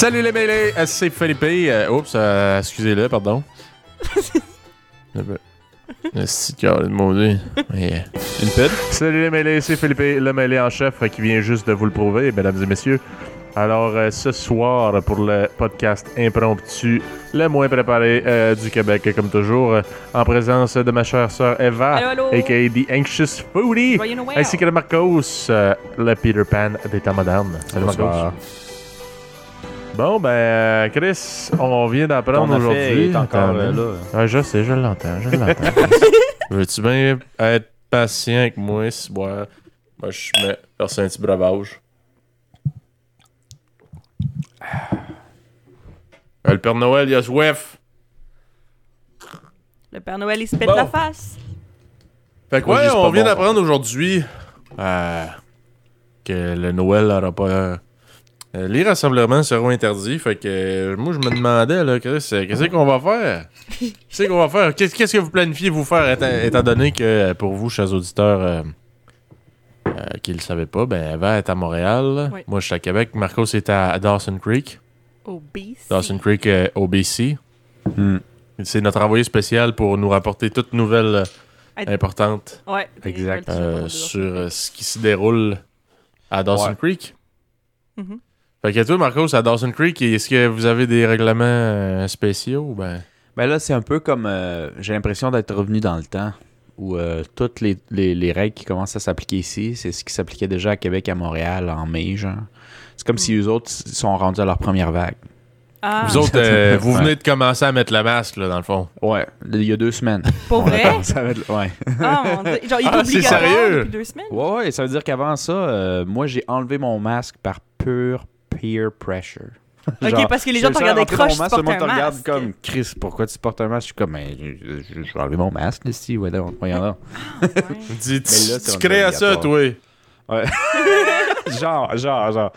Salut les mêlés, c'est Philippe. Euh, oups, euh, excusez-le, pardon. C'est de maudit. Yeah. Une pute? Salut les mêlés, c'est Philippe, le mêlé en chef euh, qui vient juste de vous le prouver, mesdames et messieurs. Alors, euh, ce soir, pour le podcast impromptu, le moins préparé euh, du Québec, comme toujours, euh, en présence de ma chère sœur Eva, a.k.a. The Anxious Foodie, ainsi que de Marcos, euh, le Peter Pan des temps modernes. Salut Marcos. Bon, ben, euh, Chris, on vient d'apprendre aujourd'hui. est encore Attends, man. là. Ah, je sais, je l'entends, je l'entends. Veux-tu bien être patient avec moi, si moi, moi je mets verser un petit breuvage. Euh, Le Père Noël, il a soif. Le Père Noël, il se pète Bon. la face. Fait que ouais, on vient bon. d'apprendre aujourd'hui euh, que le Noël n'aura pas... euh, les rassemblements seront interdits. Fait que euh, moi, je me demandais, là, Chris, euh, qu'est-ce qu'on va faire? Qu'est-ce qu'on va faire? Qu'est-ce qu'est-ce que vous planifiez vous faire, étant, étant donné que pour vous, chers auditeurs euh, euh, qui ne le savaient pas, ben, Eva est à Montréal. Oui. Moi, je suis à Québec. Marcos est à, Dawson Creek. Obese. Dawson Creek, euh, au BC. Hmm. C'est notre envoyé spécial pour nous rapporter toute nouvelle euh, importante Ouais. des Exact. nouvelles euh, choses sur euh, ce qui se déroule à Dawson Ouais. Creek. Mhm. Fait que toi, Marcos, à Dawson Creek, est-ce que vous avez des règlements euh, spéciaux? Ben... Ben là, c'est un peu comme. euh, J'ai l'impression d'être revenu dans le temps où euh, toutes les, les- les règles qui commencent à s'appliquer ici, c'est ce qui s'appliquait déjà à Québec, à Montréal, en mai, genre. C'est comme si eux autres sont rendus à leur première vague. Ah, Vous autres, euh, vous venez de commencer à mettre le masque, là, dans le fond. Ouais, il y a deux semaines. pour vrai? ça va être- ouais. Ah, mon Dieu. Genre, il est Ah, c'est obligatoire sérieux? depuis deux semaines? ouais, ouais, ça veut dire qu'avant ça, euh, moi, j'ai enlevé mon masque par pure peer pressure. Ok, parce que les gens te regardaient croche, tu portes te un regarde masque. comme Chris, pourquoi tu portes un masque? Je suis comme, ben, je, je, je vais enlever mon masque, ici, ouais, là, voyons là. Ouais. Dis, tu, crées à ça, toi. obligatoire. genre, genre, genre.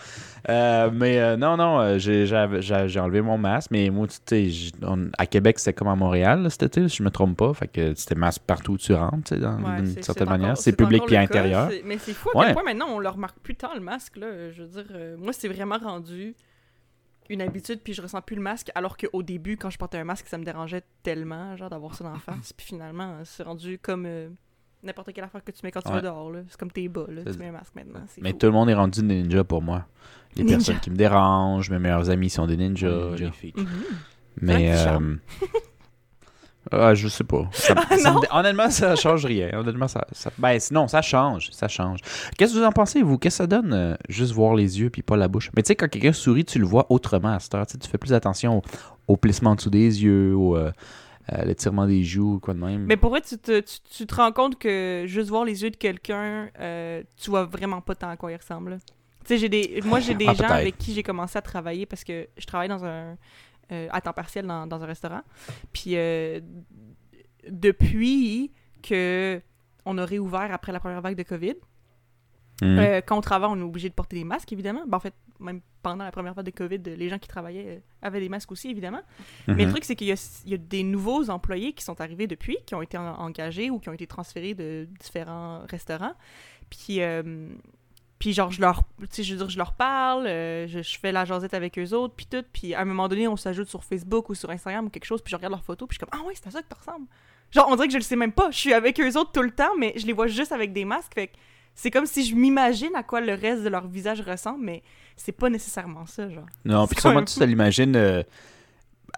Euh, mais euh, non, non, euh, j'ai enlevé mon masque, mais moi, tu sais, à Québec, c'était comme à Montréal là, cet été, si je me trompe pas. Fait que c'était masque partout où tu rentres, tu sais, dans- Ouais, d'une certaine manière. C'est public puis cas. intérieur. Mais c'est fou à quel point maintenant on le remarque plus tant le masque. Là. Je veux dire, euh, moi c'est vraiment rendu une habitude puis je ressens plus le masque alors qu'au début quand je portais un masque ça me dérangeait tellement genre d'avoir ça dans la face puis finalement c'est rendu comme n'importe quelle affaire que tu mets quand tu Ouais. vas dehors là. C'est comme tes bas là, tu mets un masque maintenant. Mais fou. tout le monde est rendu des ninjas pour moi. Les Ninja. personnes qui me dérangent, mes meilleurs amis sont des ninjas. Ninja. les filles. Mhm. Mais. euh, ah, je sais pas. Ça- Ah, ça me honnêtement, ça change rien. Honnêtement, ça, ça- ben, non, ça change. Ça change. Qu'est-ce que vous en pensez, vous? Qu'est-ce que ça donne euh, juste voir les yeux puis pas la bouche? Mais tu sais, quand quelqu'un sourit, tu le vois autrement à cette heure. Tu sais, tu fais plus attention au, au plissement en dessous des yeux, au euh, euh, l'étirement des joues, quoi de même. Mais pour vrai, tu te, tu, tu te rends compte que juste voir les yeux de quelqu'un, euh, tu vois vraiment pas tant à quoi il ressemble. Tu sais, des, moi, j'ai des Ah, gens avec qui j'ai commencé à travailler parce que je travaille dans un, euh, à temps partiel dans, dans un restaurant. Puis depuis que on a réouvert après la première vague de COVID, Mhm. euh, quand on travaille, on est obligé de porter des masques, évidemment. Ben, en fait, même pendant la première vague de COVID, les gens qui travaillaient euh, avaient des masques aussi, évidemment. Mais le Mhm. truc, c'est qu'il y, a- il y a des nouveaux employés qui sont arrivés depuis, qui ont été en- engagés ou qui ont été transférés de différents restaurants. Puis, euh, puis genre, je leur, je veux dire, je leur parle, euh, je, je fais la jasette avec eux autres, puis tout. Puis à un moment donné, on s'ajoute sur Facebook ou sur Instagram ou quelque chose, puis je regarde leurs photos, puis je suis comme, ah ouais, c'est à ça que tu ressembles. Genre, on dirait que je le sais même pas. Je suis avec eux autres tout le temps, mais je les vois juste avec des masques. Fait que c'est comme si je m'imagine à quoi le reste de leur visage ressemble, mais c'est pas nécessairement ça, genre. Non, puis sûrement tu te l'imagines euh,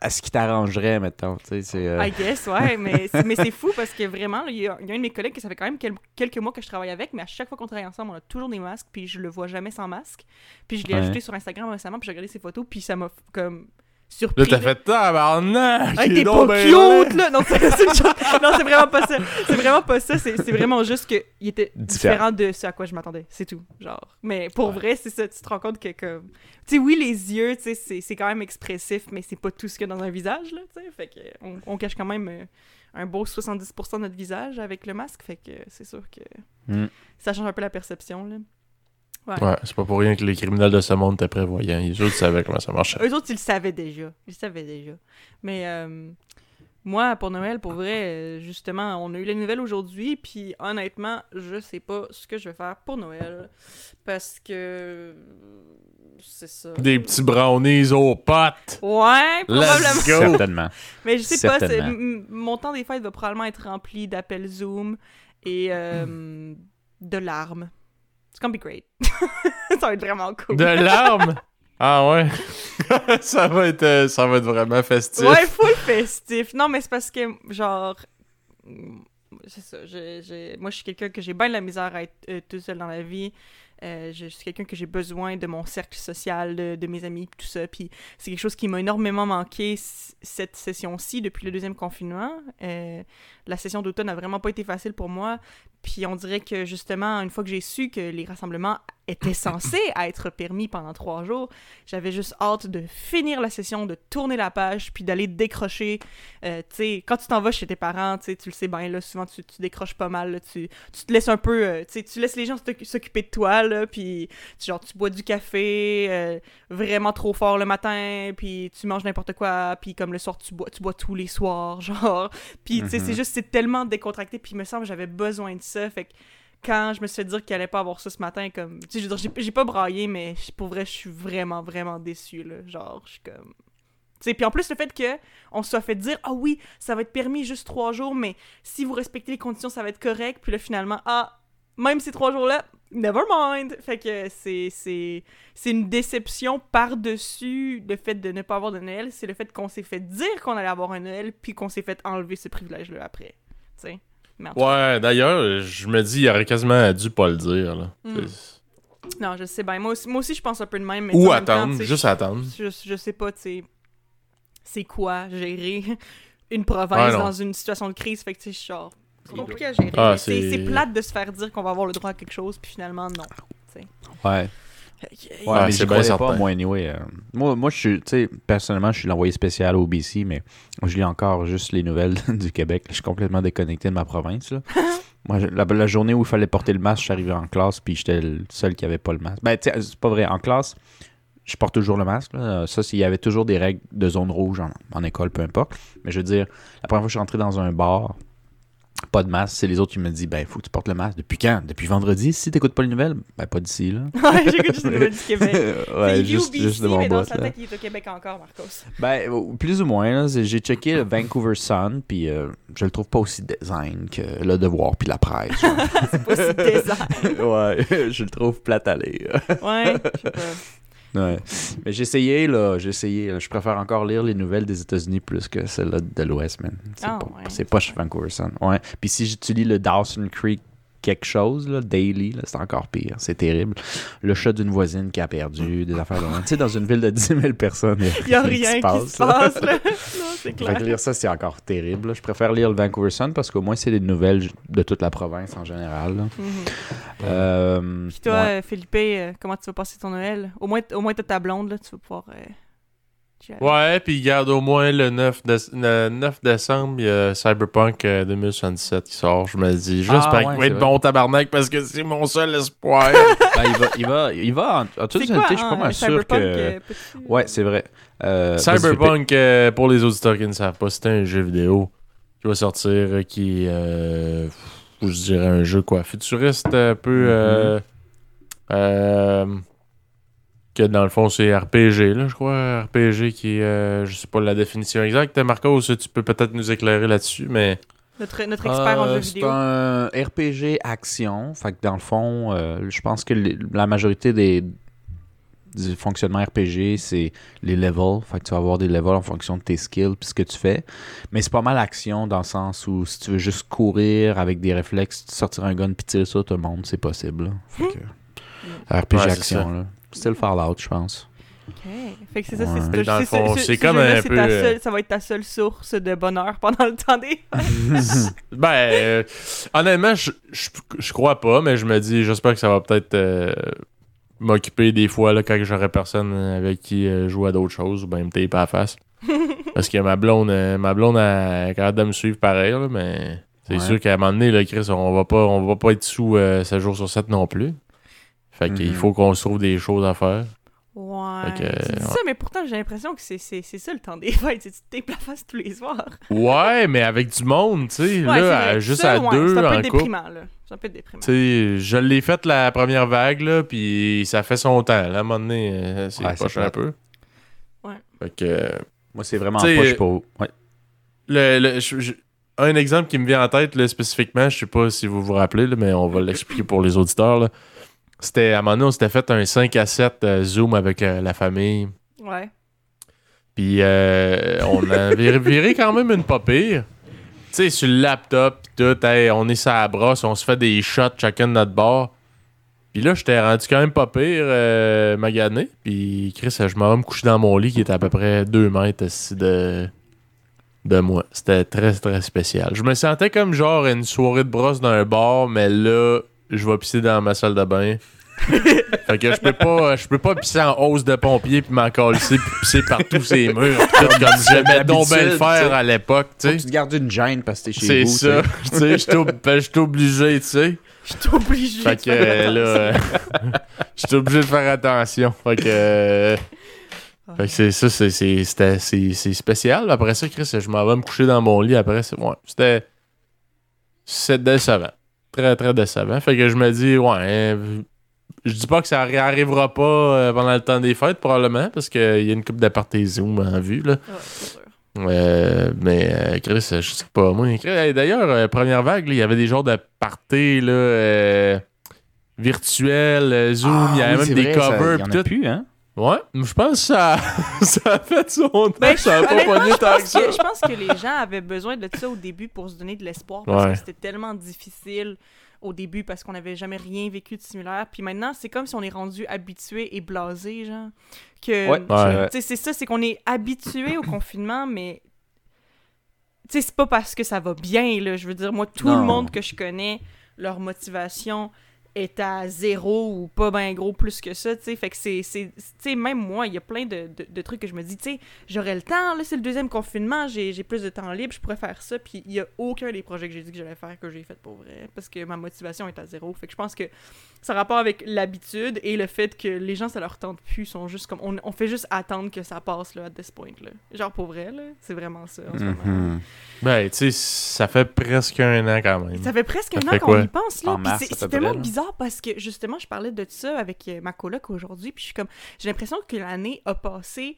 à ce qui t'arrangerait, mettons. Tu sais, c'est. euh, I guess, ouais, mais, c'est- mais c'est fou parce que vraiment, il y, a il y a un de mes collègues que ça fait quand même quel- quelques mois que je travaille avec, mais à chaque fois qu'on travaille ensemble, on a toujours des masques, puis je le vois jamais sans masque. Puis je l'ai Ouais. ajouté sur Instagram récemment, puis j'ai regardé ses photos, puis ça m'a comme surpris. Là, t'as fait tabarnak! Hey, t'es pas cute, là! Non, c'est vraiment pas ça. C'est vraiment pas ça. C'est vraiment juste qu'il était Différent. de ce à quoi je m'attendais. C'est tout. Genre. Mais pour vrai, c'est ça. Tu te rends compte que, comme. Tu sais, oui, les yeux, tu sais, c'est- quand même expressif, mais c'est pas tout ce qu'il y a dans un visage, là, tu sais. Fait que on, on cache quand même euh, un beau 70% de notre visage avec le masque. Fait que c'est sûr que Mm. ça change un peu la perception, là. Ouais, c'est pas pour rien que les criminels de ce monde étaient prévoyants. Les autres savaient comment ça marchait. Eux autres, ils le savaient déjà. Ils le savaient déjà. Mais, euh, Moi, pour Noël, pour vrai, justement, on a eu les nouvelles aujourd'hui, puis honnêtement, je sais pas ce que je vais faire pour Noël. Parce que. C'est ça. Des petits brownies aux potes. Ouais, probablement. Let's go. Certainement. Mais je sais pas, mon temps des fêtes va probablement être rempli d'appels Zoom et euh, de larmes. It's gonna be great. ça va être vraiment cool. De larmes? Ah ouais. ça va être euh, ça va être vraiment festif. Ouais, full festif. Non, mais c'est parce que, genre. C'est ça. moi, je suis quelqu'un que j'ai bien de la misère à être euh, tout seul dans la vie. Euh, je suis quelqu'un que j'ai besoin de mon cercle social, de, mes amis, tout ça. Puis c'est quelque chose qui m'a énormément manqué cette session-ci depuis le deuxième confinement. Euh, la session d'automne a vraiment pas été facile pour moi. Puis on dirait que justement, une fois que j'ai su que les rassemblements étaient censés être permis pendant trois jours, j'avais juste hâte de finir la session, de tourner la page, puis d'aller décrocher. Euh, tu sais, quand tu t'en vas chez tes parents, tu le sais bien, là, souvent tu, tu décroches pas mal, là, tu, tu te laisses un peu, euh, tu laisses les gens s'oc- s'occuper de toi, là, puis tu- genre, tu bois du café euh, vraiment trop fort le matin, puis tu manges n'importe quoi, puis comme le soir, tu bois, tu bois tous les soirs, genre. Puis, tu sais, c'est juste, c'est tellement décontracté, puis il me semble que j'avais besoin de ça, fait que quand je me suis fait dire qu'il allait pas avoir ça ce matin, comme, tu sais, je veux dire, j'ai- pas braillé, mais pour vrai, je suis vraiment, vraiment déçue, là. Genre, je suis comme. Tu sais, puis en plus, le fait que on se soit fait dire, ah oui, ça va être permis juste trois jours, mais si vous respectez les conditions, ça va être correct, puis là, finalement, ah, même ces trois jours-là, never mind. Fait que c'est, c'est, c'est une déception par-dessus le fait de ne pas avoir de Noël, c'est le fait qu'on s'est fait dire qu'on allait avoir un Noël, puis qu'on s'est fait enlever ce privilège-là après. Tu sais. Ouais, d'ailleurs, je me dis il aurait quasiment dû pas le dire là. Mm. C'est- non, je sais bien. Moi aussi, moi aussi, je pense un peu de même. Mais Ou temps, attendre, juste attendre. je, je sais pas, tu sais, c'est quoi gérer une province dans une situation de crise. Fait que, tu sais, je genre, c'est compliqué à gérer. Ah, c'est plate de se faire dire qu'on va avoir le droit à quelque chose, puis finalement, non. Ouais. Ouais, Ah, mais c'est pas, moi, anyway. euh, moi, moi, je suis, tu sais, personnellement, je suis l'envoyé spécial au BC, mais je lis encore juste les nouvelles du Québec. Je suis complètement déconnecté de ma province, là. moi, je- la, la journée où il fallait porter le masque, je suis arrivé en classe, puis j'étais le seul qui avait pas le masque. Ben, tu sais, c'est pas vrai. En classe, je porte toujours le masque, là. Ça, s'il y avait toujours des règles de zone rouge en, en école, peu importe. Mais je veux dire, la première fois que je suis rentré dans un bar, pas de masque, c'est les autres qui me disent, ben, faut que tu portes le masque. Depuis quand? Depuis vendredi? Si t'écoutes pas les nouvelles, ben, pas d'ici, là. ouais, j'écoute juste les nouvelles du Québec. ouais, juste, juste de mon mais boss. est au Québec encore, Marcos. Ben, plus ou moins. là, J'ai checké le Vancouver Sun, puis euh, je le trouve pas aussi design que Le Devoir puis la presse. C'est pas si désert. ouais, je le trouve plate à lire. Ouais, je sais pas. Ouais. Mais j'ai essayé, là, j'ai essayé. Je préfère encore lire les nouvelles des États-Unis plus que celles de l'Ouest, man. C'est Ah, pas, ouais. pas chez Vancouver Sun. Ouais. Puis si tu lis le Dawson Creek quelque chose, là, daily, là, c'est encore pire. C'est terrible. Le chat d'une voisine qui a perdu, des affaires de. Tu sais, dans une ville de 10 000 personnes, Il y a rien qui se là. passe, là. Non, c'est Fait clair. que lire ça, c'est encore terrible. là. Je préfère lire le Vancouver Sun parce qu'au moins, c'est des nouvelles de toute la province en général. là. Mhm. Euh, Puis toi, ouais. Philippe, euh, comment tu vas passer ton Noël? Au moins, au moins t'as ta blonde, là, tu vas pouvoir... euh. Ouais, puis garde au moins le 9, déce- le 9 décembre, il y a Cyberpunk euh, 2077 qui sort. Je me dis, j'espère Ah, qu'il ouais, va être bon tabarnak parce que c'est mon seul espoir. Ben, il va, il va, il va en, en toute quoi, je suis pas mal sûr que. euh, Ouais, c'est vrai. Euh. Cyberpunk, euh, pour les auditeurs qui ne savent pas, c'est un jeu vidéo qui va sortir, euh, qui est, euh, je dirais un jeu quoi, futuriste un peu, euh, euh, que dans le fond c'est RPG là, je crois, RPG qui, est, euh, je sais pas la définition exacte. Marcos, tu peux peut-être nous éclairer là-dessus, mais Notre, notre expert en Euh, c'est vidéo. un RPG action. Fait que dans le fond, euh, je pense que les- la majorité des du fonctionnement RPG, c'est les levels. Fait que tu vas avoir des levels en fonction de tes skills puis ce que tu fais. Mais c'est pas mal action dans le sens où si tu veux juste courir avec des réflexes, sortir un gun puis tirer sur tout le monde, c'est possible. là. Fait que, RPG Ouais, c'est action, ça. là. C'est le Fallout, je pense. Ok. Fait que c'est ça, Ouais. c'est le c'est- comme un peu, ta euh, seule- Ça va être ta seule source de bonheur pendant le temps des... Ben, euh, honnêtement, je, je, je crois pas, mais je me dis, j'espère que ça va peut-être euh, m'occuper des fois là, quand j'aurai personne avec qui euh, jouer à d'autres choses ou ben me taper à la face. Parce que ma blonde, euh, ma blonde a quand même de me suivre pareil, là, mais c'est Ouais. sûr qu'à un moment donné, là, Chris, on va pas, on va pas être sous euh, 7 jours sur 7 non plus. Fait qu'il Mhm. faut qu'on se trouve des choses à faire. Ouais. Que, tu dis ouais. ça, mais pourtant, j'ai l'impression que c'est c'est- c'est ça le temps des fêtes. Tu te tapes la face tous les soirs? Ouais, mais avec du monde, tu sais. Ouais, là, à- juste Ça, à ouais, deux, C'est un en peu couple. déprimant, là. C'est un peu déprimant. Tu sais, je l'ai fait la première vague, là, puis ça fait son temps. Là, à un moment donné, euh, c'est Ouais, poche un peu. Ouais. Fait que... euh, Moi, c'est vraiment T'sais, poche pour. Ouais. Le, le- je- je- un exemple qui me vient en tête là, spécifiquement, je sais pas si vous vous rappelez, là, mais on va l'expliquer pour les auditeurs. là. C'était à un moment donné, on s'était fait un 5 à 7 euh, Zoom avec euh, la famille. Ouais. Puis euh, on avait viré quand même une pas pire. Tu sais, sur le laptop, pis tout, hey, on est sur la brosse, on se fait des shots chacun de notre bord. Puis là, j'étais rendu quand même pas pire, magané. Puis Chris, je m'en vais me coucher dans mon lit qui était à peu près 2 mètres de, de moi. C'était très, très spécial. Je me sentais comme genre une soirée de brosse d'un bar, mais là, je vais pisser dans ma salle de bain. fait que je peux pas je peux pas pisser en hausse de pompier puis m'en calisser puis pisser partout ces murs tout, comme j'aimais donc bien le faire à l'époque tu sais. tu te gardes une gêne parce que t'es chez c'est vous. ça tu sais ben, j'étais obligé tu sais. Je suis obligée fait que euh, là euh, j'étais obligé de faire attention. Fait que euh, fait que c'est ça c'est c'est c'était- c'est c'est spécial. Après ça Chris je m'en vais me coucher dans mon lit après c'est ouais c'était c'est décevant très très décevant fait que je me dis ouais hein, je dis pas que ça réarrivera pas euh, pendant le temps des fêtes, probablement, parce qu'il y a une coupe d'apartés Zoom en vue, là. Ouais, c'est sûr. Euh, mais, euh, Chris, je sais pas, moi. Hey, D'ailleurs, euh, première vague, il y avait des genres de parties, là, euh, virtuels, euh, Zoom, il y avait même des covers, Il y en pis a tout. plus, hein? Ouais, je pense que ça, ça a fait son temps, Ben, ça a je- pas pogné je tant que pense ça. que, je pense que les gens avaient besoin de ça au début pour se donner de l'espoir parce Ouais. que c'était tellement difficile au début parce qu'on n'avait jamais rien vécu de similaire. Puis maintenant, c'est comme si on est rendu habitué et blasé, genre. Que, Ouais, Ouais. c'est ça, c'est qu'on est habitué au confinement, mais. Tu sais, c'est pas parce que ça va bien, là. Je veux dire, moi, tout Non. le monde que je connais, leur motivation est à zéro ou pas ben gros plus que ça, tu sais. Fait que c'est. c'est- Tu sais, même moi, il y a plein de, de- de trucs que je me dis, tu sais, j'aurais le temps, là, c'est le deuxième confinement, j'ai j'ai plus de temps libre, je pourrais faire ça. Puis il y a aucun des projets que j'ai dit que j'allais faire que j'ai fait pour vrai, parce que ma motivation est à zéro. Fait que je pense que ça a rapport avec l'habitude et le fait que les gens, ça leur tente plus, sont juste comme. On, on fait juste attendre que ça passe, là, à this point, là. Genre pour vrai, là. C'est vraiment ça, en ce moment. Mhm. Ben, tu sais, ça fait presque un an quand même. Ça fait presque Ça un fait an qu'on y pense, là. C'est tellement près, parce que, justement, je parlais de ça avec euh, ma coloc aujourd'hui, puis je suis comme... J'ai l'impression que l'année a passé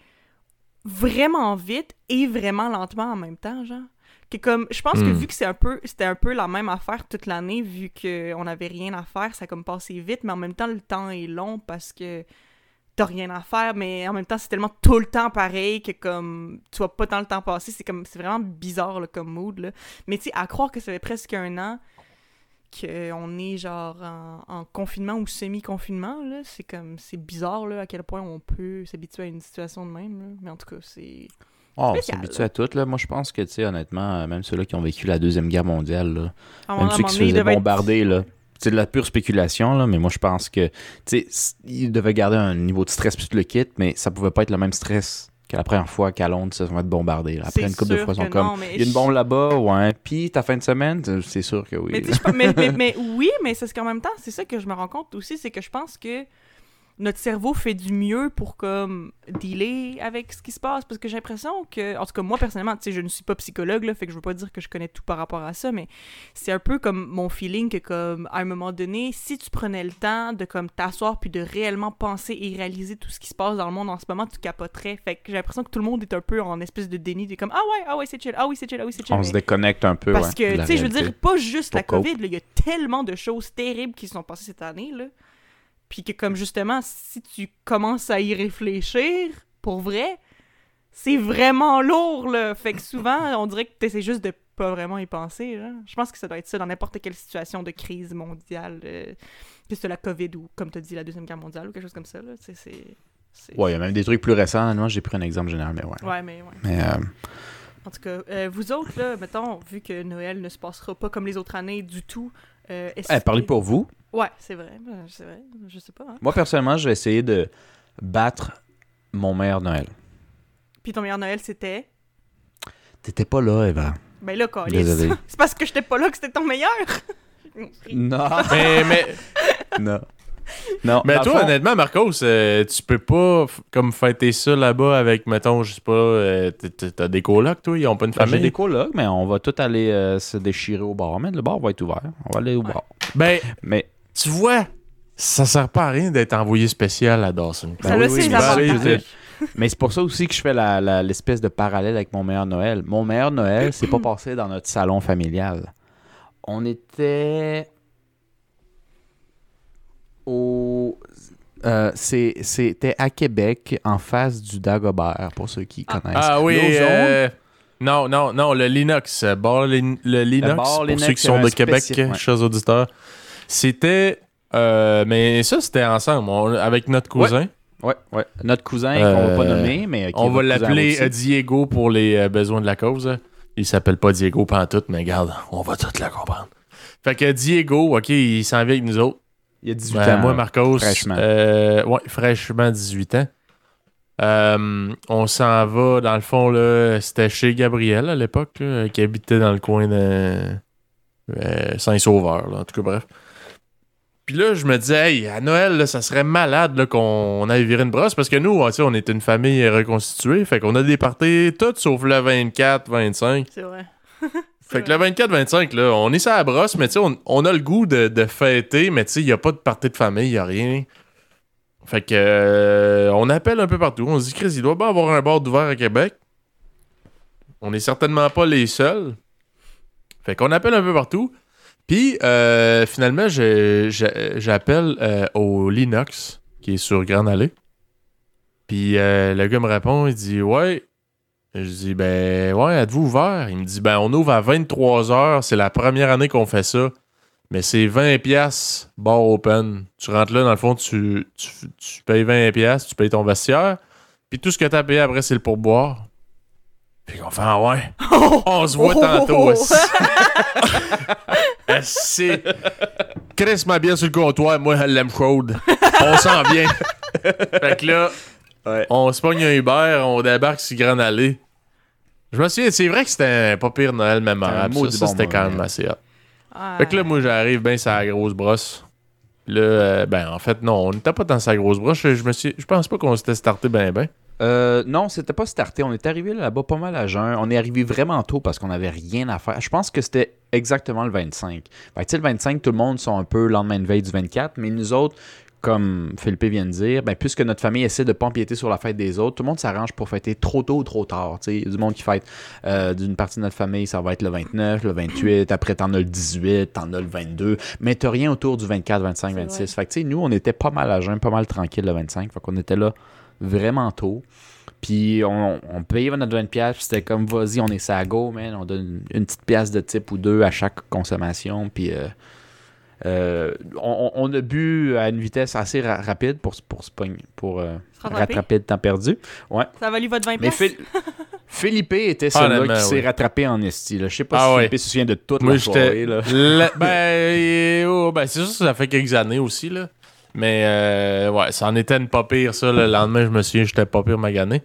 vraiment vite et vraiment lentement en même temps, genre. Que comme, je pense que Hmm. vu que c'est un peu, c'était un peu la même affaire toute l'année, vu qu'on n'avait rien à faire, ça a comme passé vite, mais en même temps, le temps est long parce que t'as rien à faire, mais en même temps, c'est tellement tout le temps pareil que comme, tu vois pas tant le temps passer, c'est comme, c'est vraiment bizarre, là, comme mood, là. Mais tu sais, à croire que ça fait presque un an qu'on est genre en, en confinement ou semi-confinement, là, c'est comme, c'est bizarre, là, à quel point on peut s'habituer à une situation de même, là. Mais en tout cas, c'est... Oh, on s'habitue à tout. Là. Moi, je pense que, tu sais, honnêtement, euh, même ceux-là qui ont vécu la Deuxième Guerre mondiale, là, même ceux qui se faisaient être- bombarder, là, c'est de la pure spéculation, là, mais moi, je pense que, tu sais, ils devaient garder un niveau de stress tout le kit, mais ça pouvait pas être le même stress que la première fois qu'à Londres, ça va être bombardé. Après une couple de fois, ils sont comme, il y a une bombe là-bas, ouais, puis ta fin de semaine, c'est sûr que oui. Mais- mais oui, mais c'est ce qu'en même temps, c'est ça que je me rends compte aussi, c'est que je pense que notre cerveau fait du mieux pour comme dealer avec ce qui se passe? Parce que j'ai l'impression que en tout cas moi personnellement tu sais je ne suis pas psychologue là fait que je veux pas dire que je connais tout par rapport à ça mais c'est un peu comme mon feeling que comme à un moment donné si tu prenais le temps de comme t'asseoir puis de réellement penser et réaliser tout ce qui se passe dans le monde en ce moment tu capoterais fait que j'ai l'impression que tout le monde est un peu en espèce de déni de comme ah ouais ah ouais c'est chill ah oui c'est chill ah oui c'est chill on mais- se déconnecte un peu. parce ouais, que, tu sais, je veux dire, pas juste la. COVID, il y a tellement de choses terribles qui se sont passées cette année, là. Puis que, comme justement, si tu commences à y réfléchir, pour vrai, c'est vraiment lourd, là. Fait que souvent, on dirait que t'essaies juste de pas vraiment y penser, là. Je pense que ça doit être ça dans n'importe quelle situation de crise mondiale, euh, que c'est la COVID ou, comme t'as dit, la Deuxième Guerre mondiale ou quelque chose comme ça, là. Tu c'est... c'est- Ouais, il y a même des trucs plus récents. Moi, j'ai pris un exemple général, mais ouais. Ouais, mais ouais. Mais euh, En tout cas, euh, vous autres, là, mettons, vu que Noël ne se passera pas comme les autres années du tout, euh, est-ce hey, parlez que- pour vous. Ouais, c'est vrai, euh, c'est vrai, je sais pas. Hein. Moi, personnellement, je vais essayer de battre mon meilleur Noël. Puis ton meilleur Noël, c'était... T'étais pas là, Eva. Ben là, câlisse. Désolé. C'est parce que j'étais pas là que c'était ton meilleur! Non. Mais, mais, non. Non, Mais toi, fond- honnêtement, Marcos, euh, tu peux pas f- comme fêter ça là-bas avec, mettons, je sais pas, euh, t'as des colocs, toi, ils ont pas une Ben, J'ai famille? des colocs, mais on va tout aller euh, se déchirer au bar. Mais le bar va être ouvert. On va aller au Ouais. bar. Ben, Mais tu vois, ça sert pas à rien d'être envoyé spécial à Dawson. Ben ça oui, oui, sait, mais c'est pour ça aussi que je fais la- la- l'espèce de parallèle avec mon meilleur Noël. Mon meilleur Noël, c'est pas passé dans notre salon familial. On était au. euh, C'était à Québec, en face du Dagobert, pour ceux qui Ah. connaissent. Ah oui, euh, non, non, non, le Linux, bar le Linux, bar pour Linux, ceux qui sont de Québec, ouais. chers auditeurs, c'était, euh, mais ça, c'était ensemble, on- avec notre cousin. Ouais, ouais. Notre cousin, qu'on va pas nommer, mais. qui est On va l'appeler Diego pour les euh, besoins de la cause. Il s'appelle pas Diego pantoute, mais regarde, on va tout la comprendre. Fait que Diego, OK, il s'en vient avec nous autres. Il y a 18 Ben, ans. moi, Marcos, fraîchement. euh, ouais, fraîchement 18 ans. Euh, on s'en va, dans le fond, là, c'était chez Gabriel à l'époque, là, qui habitait dans le coin de euh, Saint-Sauveur, là, en tout cas, bref. Puis là, je me disais, hey, à Noël, là, ça serait malade là, qu'on aille virer une brosse, parce que nous, sais, on est une famille reconstituée, fait qu'on a des parties toutes sauf le 24, 25. C'est vrai. Fait que le 24-25, là, on est sur la brosse, mais tu sais, on, a le goût de, de fêter, mais tu sais, il n'y a pas de partie de famille, il n'y a rien. Fait que euh, on appelle un peu partout. On se dit, Chris, il doit bien avoir un bar d'ouvert à Québec. On n'est certainement pas les seuls. Fait qu'on appelle un peu partout. Puis, euh, finalement, j'appelle euh, au Linux, qui est sur Grande Allée. Puis, euh, le gars me répond, il dit, ouais. Je dis, ben, ouais, êtes-vous ouvert? Il me dit, ben, on ouvre à 23h. C'est la première année qu'on fait ça. Mais c'est 20 pièces bar open. Tu rentres là, dans le fond, tu, tu, tu payes 20 pièces, tu payes ton vestiaire. Puis tout ce que tu as payé après, c'est le pourboire. Puis on fait, ah ouais. On se voit Oh! tantôt. esti. Esti. Chris m'a bien sur le comptoir, moi, elle l'aime chaude. On s'en vient. fait que là, Ouais. on se pogne un Uber, on débarque sur Grande Allée. Je me souviens, c'est vrai que c'était un pas pire Noël mémorable. Ça, ça, bon c'était quand même assez hot. Ah. Fait que là, moi, j'arrive bien sur la grosse brosse. Là, euh, ben, en fait, non, on n'était pas dans sa grosse brosse. Je, je me suis, je pense pas qu'on s'était starté ben ben. Euh, non, c'était pas starté. On est arrivé là-bas pas mal à jeun. On est arrivé vraiment tôt parce qu'on avait rien à faire. Je pense que c'était exactement le 25. Fait que, tu sais, le 25, tout le monde sont un peu lendemain de veille du 24, mais nous autres, comme Philippe vient de dire, ben, puisque notre famille essaie de pas empiéter sur la fête des autres, tout le monde s'arrange pour fêter trop tôt ou trop tard. Il y a du monde qui fête euh, d'une partie de notre famille, ça va être le 29, le 28, après t'en as le 18, t'en as le 22, mais t'as rien autour du 24, 25, C'est 26. vrai. Fait que nous, on était pas mal à jeun, pas mal tranquille le 25. Fait qu'on était là vraiment tôt. Puis on, on payait notre 20 pièces, puis c'était comme vas-y, on est ça go, man, on donne une, une petite pièce de type ou deux à chaque consommation, puis euh, euh, on, on a bu à une vitesse assez ra- rapide pour, se- pour, pour euh, rattraper. le temps perdu. Ça a valu votre 20 Mais Philippe était celui-là qui s'est oui. rattrapé en esti. là. Je sais pas Ah si ouais. Philippe se souvient de toute Moi, la soirée. Là. la- ben, oh, ben, c'est sûr que ça fait quelques années aussi, là. Mais, euh, ouais, ça en était une pas pire, ça. Le lendemain, je me souviens, j'étais pas pire magané.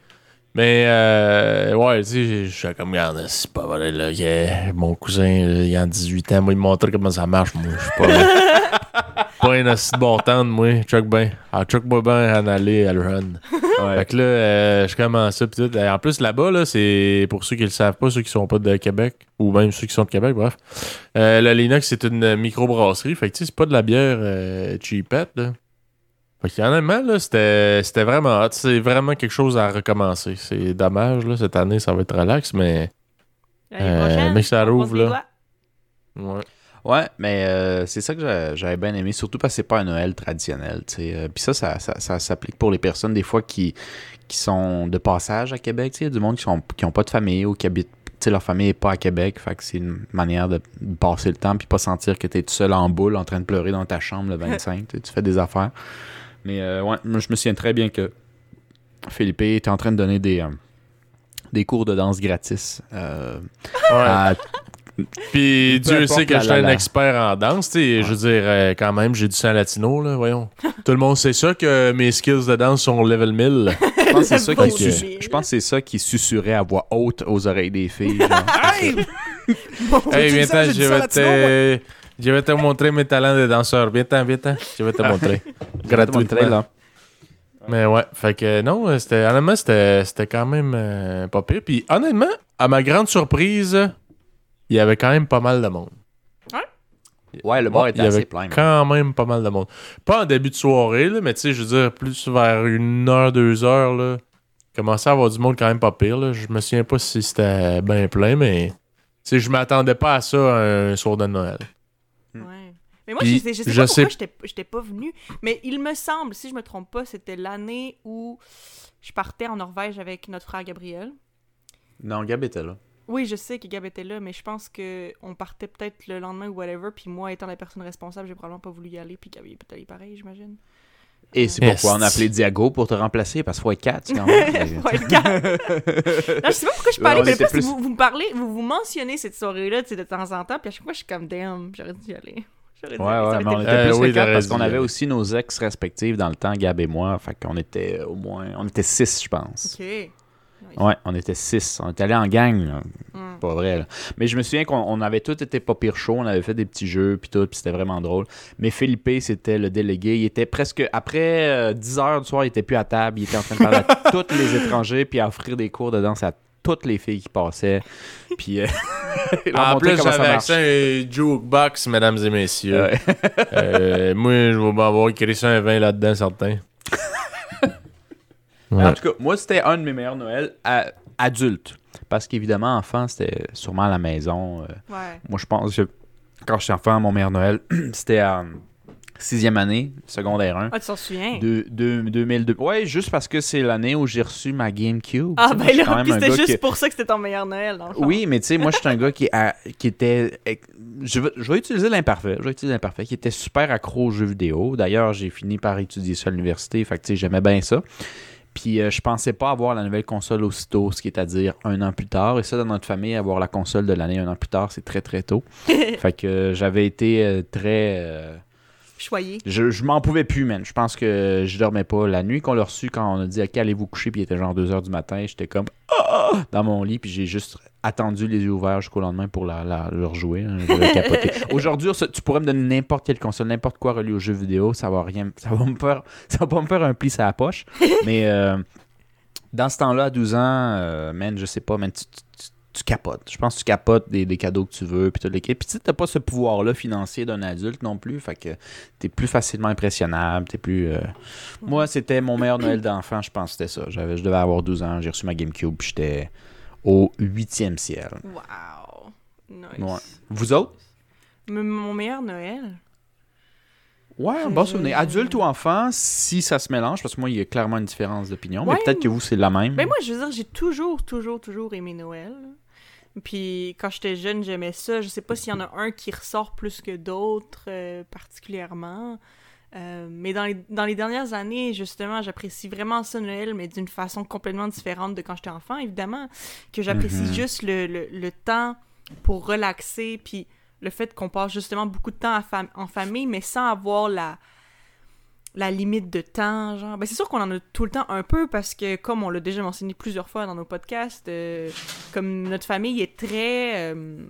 Mais, euh, ouais, tu sais, je suis comme, regarde, c'est pas vrai, là. que mon cousin, il a 18 ans, moi, il me montrait comment ça marche, moi. Je suis pas. pas un aussi bon temps, moi. Chuck ben. Ah, Chuck moi ben en aller à le run. Ouais. Fait que là, euh, je commence ça. pis tout. En plus, là-bas, là, c'est pour ceux qui le savent pas, ceux qui sont pas de Québec, ou même ceux qui sont de Québec, bref. Euh, le Linux, c'est une microbrasserie. Fait que, tu sais, c'est pas de la bière euh, cheapette, là. Fait que, honnêtement, là, c'était c'était vraiment hot. C'est vraiment quelque chose à recommencer. C'est dommage, là, cette année, ça va être relax, mais. Euh, mais que ça rouvre, là. Ouais. Ouais, mais euh, c'est ça que j'a- j'avais bien aimé, surtout parce que c'est pas un Noël traditionnel. tu sais. Euh, Puis ça, ça, ça, ça s'applique pour les personnes des fois qui, qui sont de passage à Québec. tu sais. Il y a du monde qui sont qui ont pas de famille ou qui habitent. tu sais, leur famille n'est pas à Québec. Fait que c'est une manière de passer le temps puis pas sentir que tu es tout seul en boule en train de pleurer dans ta chambre le 25. tu sais, tu fais des affaires. Mais euh, ouais, moi je me souviens très bien que Philippe était en train de donner des, euh, des cours de danse gratis. euh, Ouais. à- Puis Peu Dieu sait que je suis un expert en danse, tu sais, je veux dire, euh, quand même, j'ai du sang latino, là, voyons. Tout le monde sait ça, que mes skills de danse sont level 1000. Je pense que c'est ça, qui sus- mille. je pense que c'est ça qui susurrait à voix haute aux oreilles des filles. genre. hey, Hey, maintenant, je vais te... Je vais te montrer mes talents de danseur. Viens-t'en, viens-t'en. Je vais te montrer. Gratuitement. là. Mais ouais, fait que non, c'était, honnêtement, c'était, c'était quand même euh, pas pire. Puis honnêtement, à ma grande surprise, il y avait quand même pas mal de monde. Ouais, le bar Ouais, était il y assez avait plein. quand même pas mal de monde. Pas en début de soirée, là, mais tu sais, je veux dire, plus vers une heure, deux heures, là, commençait à avoir du monde quand même pas pire. Là. Je me souviens pas si c'était bien plein, mais tu sais, je m'attendais pas à ça un soir de Noël. Mais moi, Puis, je sais, je sais je pas sais- pourquoi j'étais- pas venu. Mais il me semble, si je me trompe pas, c'était l'année où je partais en Norvège avec notre frère Gabriel. Non, Gab était là. Oui, je sais que Gab était là, mais je pense que on partait peut-être le lendemain ou whatever. Puis moi, étant la personne responsable, j'ai probablement pas voulu y aller. Puis Gab, est peut-être allé pareil, j'imagine. Et c'est Yes. pourquoi on a appelé Diago pour te remplacer, parce qu'il faut être 4 quand même. Ouais, le gars. non, je sais pas pourquoi je parlais, mais plus- vous, vous me parlez, vous, vous mentionnez cette soirée-là de temps en temps, puis à chaque fois, je suis comme, damn, j'aurais dû y aller. J'aurais Ouais, ouais, mais on était Euh, plus oui, quatre parce qu'on avait aussi nos ex respectives dans le temps, Gab et moi. Fait qu'on était au moins. On était 6, je pense. Ok. Ouais, on était 6. On était allés en gang, là. Hmm. Pas vrai, là. Mais je me souviens qu'on on avait tous été pas pire chaud. On avait fait des petits jeux, puis tout, puis c'était vraiment drôle. Mais Philippe, c'était le délégué. Il était presque. Après euh, 10 heures du soir, il était plus à table. Il était en train de parler à tous les étrangers, puis à offrir des cours de danse à toutes les filles qui passaient. Puis. euh, En plus, j'avais accès à un jukebox, mesdames et messieurs. Ouais. Euh, moi, je vais m'avoir écrit ça un vin là-dedans, certain. Ouais. En tout cas, moi, c'était un de mes meilleurs Noëls à- adultes. Parce qu'évidemment, enfant, c'était sûrement à la maison. euh, Ouais. Moi, je pense que quand j'étais enfant, mon meilleur Noël, c'était en sixième année, secondaire 1. Ah, tu t'en souviens? De, de- 2002. Ouais, juste parce que c'est l'année où j'ai reçu ma GameCube. Ah, ben là, c'était juste qui- pour ça que c'était ton meilleur Noël, dans le fond. Oui, mais tu sais, moi, je suis un gars qui, a- qui était. Je vais, je vais utiliser l'imparfait. Je vais utiliser l'imparfait. Qui était super accro aux jeux vidéo. D'ailleurs, j'ai fini par étudier ça à l'université. Fait que, tu sais, j'aimais bien ça. Puis, euh, je pensais pas avoir la nouvelle console aussitôt, ce qui est à dire un an plus tard. Et ça, dans notre famille, avoir la console de l'année un an plus tard, c'est très, très tôt. fait que euh, j'avais été euh, très. Choyé. je, je m'en pouvais plus, man. Je pense que je dormais pas. La nuit qu'on l'a reçu, quand on a dit OK, allez-vous coucher, puis il était genre 2h du matin, j'étais comme Ah! dans mon lit, puis j'ai juste attendu les yeux ouverts jusqu'au lendemain pour la, la- le rejouer. hein. Aujourd'hui, tu pourrais me donner n'importe quelle console, n'importe quoi relié aux jeux vidéo, ça va rien. Ça va me faire, ça va pas me faire un pli à la poche. Mais euh, dans ce temps-là, à 12 ans, euh, man, je sais pas, man, tu, tu- tu- tu capotes. Je pense que tu capotes des, des cadeaux que tu veux, puis kit. Puis tu t'as pas ce pouvoir-là financier d'un adulte non plus, fait que t'es plus facilement impressionnable, t'es plus... euh, Moi, c'était mon meilleur Noël d'enfant, je pense que c'était ça. J'avais, je devais avoir 12 ans, j'ai reçu ma GameCube, puis j'étais au huitième ciel. Wow. Nice. Ouais. Vous autres? M- Mon meilleur Noël? Ouais, bon souvenir. Adulte ou enfant, si ça se mélange, parce que moi, il y a clairement une différence d'opinion, Ouais. mais peut-être que vous, c'est la même. Ben moi, je veux dire, j'ai toujours, toujours, toujours aimé Noël. Puis quand j'étais jeune, j'aimais ça. Je sais pas s'il y en a un qui ressort plus que d'autres euh, particulièrement. Euh, mais dans les, dans les dernières années, justement, j'apprécie vraiment ça Noël, mais d'une façon complètement différente de quand j'étais enfant, évidemment. Que j'apprécie Mhm. juste le, le, le temps pour relaxer, puis le fait qu'on passe justement beaucoup de temps à fam- en famille, mais sans avoir la, la limite de temps, genre. Ben, c'est sûr qu'on en a tout le temps un peu parce que, comme on l'a déjà mentionné plusieurs fois dans nos podcasts, euh, comme notre famille est très. euh,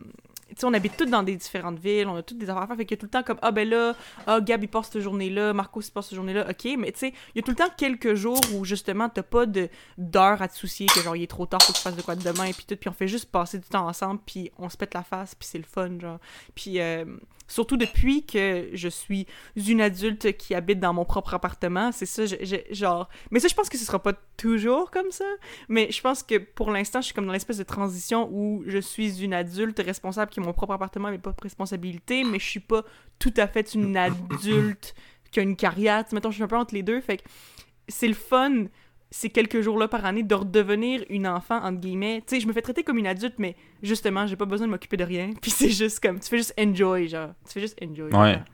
sais, on habite toutes dans des différentes villes, on a toutes des affaires à faire, fait y a tout le temps comme, ah ben là, ah Gab il passe cette journée-là, Marco il passe cette journée-là, ok, mais tu il y a tout le temps quelques jours où justement t'as pas de d'heures à te soucier, que genre il est trop tard, faut que tu fasses de quoi de demain, puis tout, puis on fait juste passer du temps ensemble, puis on se pète la face, puis c'est le fun, genre. Puis euh, surtout depuis que je suis une adulte qui habite dans mon propre appartement, c'est ça, genre. Mais ça, je pense que ce sera pas toujours comme ça. Mais je pense que pour l'instant, je suis comme dans l'espèce de transition où je suis une adulte responsable qui mon propre appartement, mais pas de responsabilité, mais je suis pas tout à fait une adulte qui a une carrière. Tu sais, mettons, je suis un peu entre les deux. Fait que c'est le fun ces quelques jours-là par année de redevenir une enfant, entre guillemets. Tu sais, je me fais traiter comme une adulte, mais justement, j'ai pas besoin de m'occuper de rien. Puis c'est juste comme, tu fais juste enjoy, genre. Tu fais juste enjoy. Ouais. genre.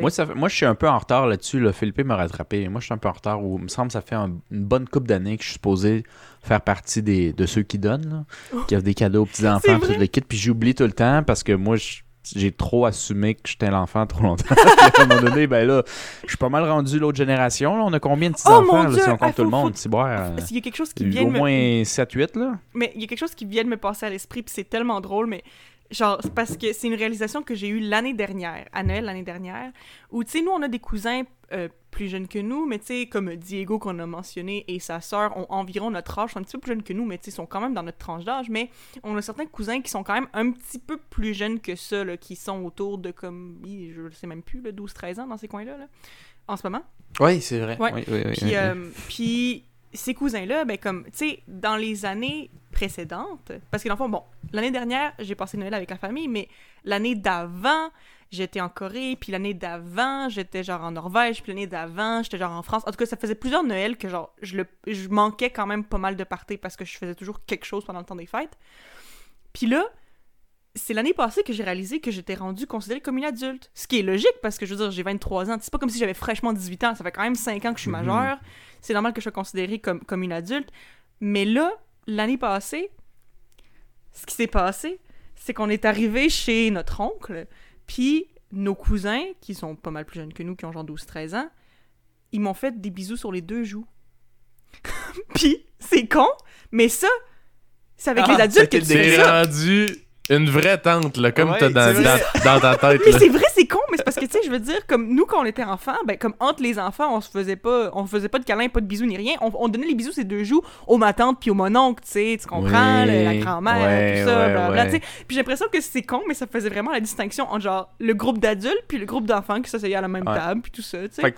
Moi, ça moi, je suis un peu en retard là-dessus. Là. Philippe m'a rattrapé. Moi, je suis un peu en retard. Où, il me semble que ça fait un- une bonne couple d'années que je suis supposé faire partie des, de ceux qui donnent, là, qui offrent des cadeaux aux petits-enfants, tout le kit. Puis j'oublie tout le temps parce que moi, je- j'ai trop assumé que j'étais l'enfant trop longtemps. À un moment donné, ben là, je suis pas mal rendu l'autre génération. là. On a combien de Oh, petits-enfants, là, Dieu! si on compte Ah, tout le monde? faut- C'est boire, euh, qu'il y a quelque chose qui vient au de me... moins 7-8, là. Mais il y a quelque chose qui vient de me passer à l'esprit, puis c'est tellement drôle, mais genre, c'est parce que c'est une réalisation que j'ai eue l'année dernière, à Noël l'année dernière, où, tu sais, nous, on a des cousins euh, plus jeunes que nous, mais tu sais, comme Diego qu'on a mentionné et sa sœur ont environ notre âge, sont un petit peu plus jeunes que nous, mais tu sais, sont quand même dans notre tranche d'âge, mais on a certains cousins qui sont quand même un petit peu plus jeunes que ça, là, qui sont autour de comme, je sais même plus, 12-13 ans dans ces coins-là, là, en ce moment. Oui, c'est vrai. Ouais. Oui, oui, oui, Puis, euh, puis ces cousins-là, ben comme, tu sais, dans les années précédentes, parce que dans le fond, bon, l'année dernière, j'ai passé Noël avec la famille, mais l'année d'avant, j'étais en Corée, puis l'année d'avant, j'étais genre en Norvège, puis l'année d'avant, j'étais genre en France. En tout cas, ça faisait plusieurs Noëls que genre, je, le, je manquais quand même pas mal de parties parce que je faisais toujours quelque chose pendant le temps des fêtes. Puis là, c'est l'année passée que j'ai réalisé que j'étais rendue considérée comme une adulte. Ce qui est logique parce que je veux dire, j'ai 23 ans. C'est pas comme si j'avais fraîchement 18 ans. Ça fait quand même 5 ans que je suis Mhm. majeure. C'est normal que je sois considérée comme, comme une adulte. Mais là, l'année passée, ce qui s'est passé, c'est qu'on est arrivé chez notre oncle, puis nos cousins, qui sont pas mal plus jeunes que nous, qui ont genre 12-13 ans, ils m'ont fait des bisous sur les deux joues. puis, c'est con, mais ça, c'est avec Ah, les adultes que tu fais C'est ça. rendu une vraie tante, là, comme Ouais, t'as dans, dans, dans ta tête. Mais c'est vrai, c'est con, mais c'est parce que, tu sais, je veux dire, comme nous, quand on était enfants, ben, comme entre les enfants, on se faisait pas, on faisait pas de câlins, pas de bisous ni rien. On, on donnait les bisous, ces deux joues, aux ma tante puis au mon oncle, tu sais, tu comprends, Oui, le- la grand-mère, ouais, tout ça, ouais, blablabla, ouais. tu sais. Puis j'ai l'impression que c'est con, mais ça faisait vraiment la distinction entre, genre, le groupe d'adultes puis le groupe d'enfants qui s'asseyaient à la même Ouais. table, puis tout ça, tu sais.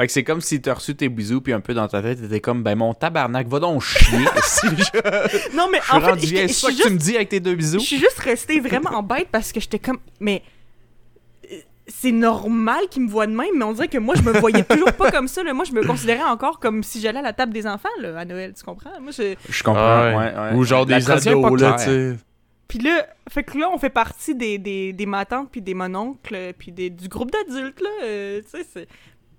Fait que, c'est comme si t'as reçu tes bisous, puis un peu dans ta tête, t'étais comme, ben mon tabarnak, va donc chier. si je, Non, mais je suis en fait, rendu c'est ça que tu juste me dis avec tes deux bisous? Je suis juste restée vraiment en bête parce que j'étais comme. Mais. euh, C'est normal qu'ils me voient de même, mais on dirait que moi, je me voyais toujours pas comme ça. Là. Moi, je me considérais encore comme si j'allais à la table des enfants là, à Noël, tu comprends? Moi, je... Je comprends, Ah ouais. ouais, ouais. Ou genre La des ados, là, tu sais. Puis là, fait que là, on fait partie des, des, des matantes, puis des mononcles, euh, puis des, du groupe d'adultes, là. euh, tu sais,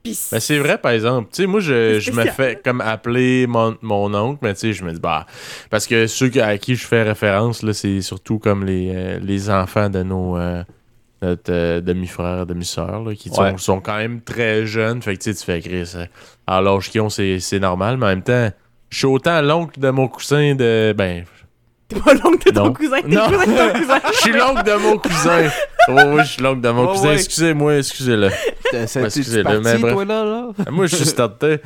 c'est. Puis Ben, c'est vrai, par exemple. Tu sais, moi, je, je me fais comme appeler mon, mon oncle, mais tu sais, je me dis, bah. Parce que ceux à qui je fais référence, là, c'est surtout comme les, euh, les enfants de nos. euh, notre euh, demi-frère, demi-sœur, là, qui sont, Ouais. sont quand même très jeunes. Fait que tu sais, tu fais Chris. l'âge qu'ils ont, c'est c'est normal, mais en même temps, je suis autant l'oncle de mon cousin de. Ben, T'es pas l'oncle de ton Non. cousin, t'es Non. cousin de ton cousin. je suis l'oncle de mon cousin. Oh, oui, je suis l'oncle de mon Oh, cousin. ouais. Excusez-moi, excusez-le. Parti, mais bref. toi, là, là? Moi, je suis starté.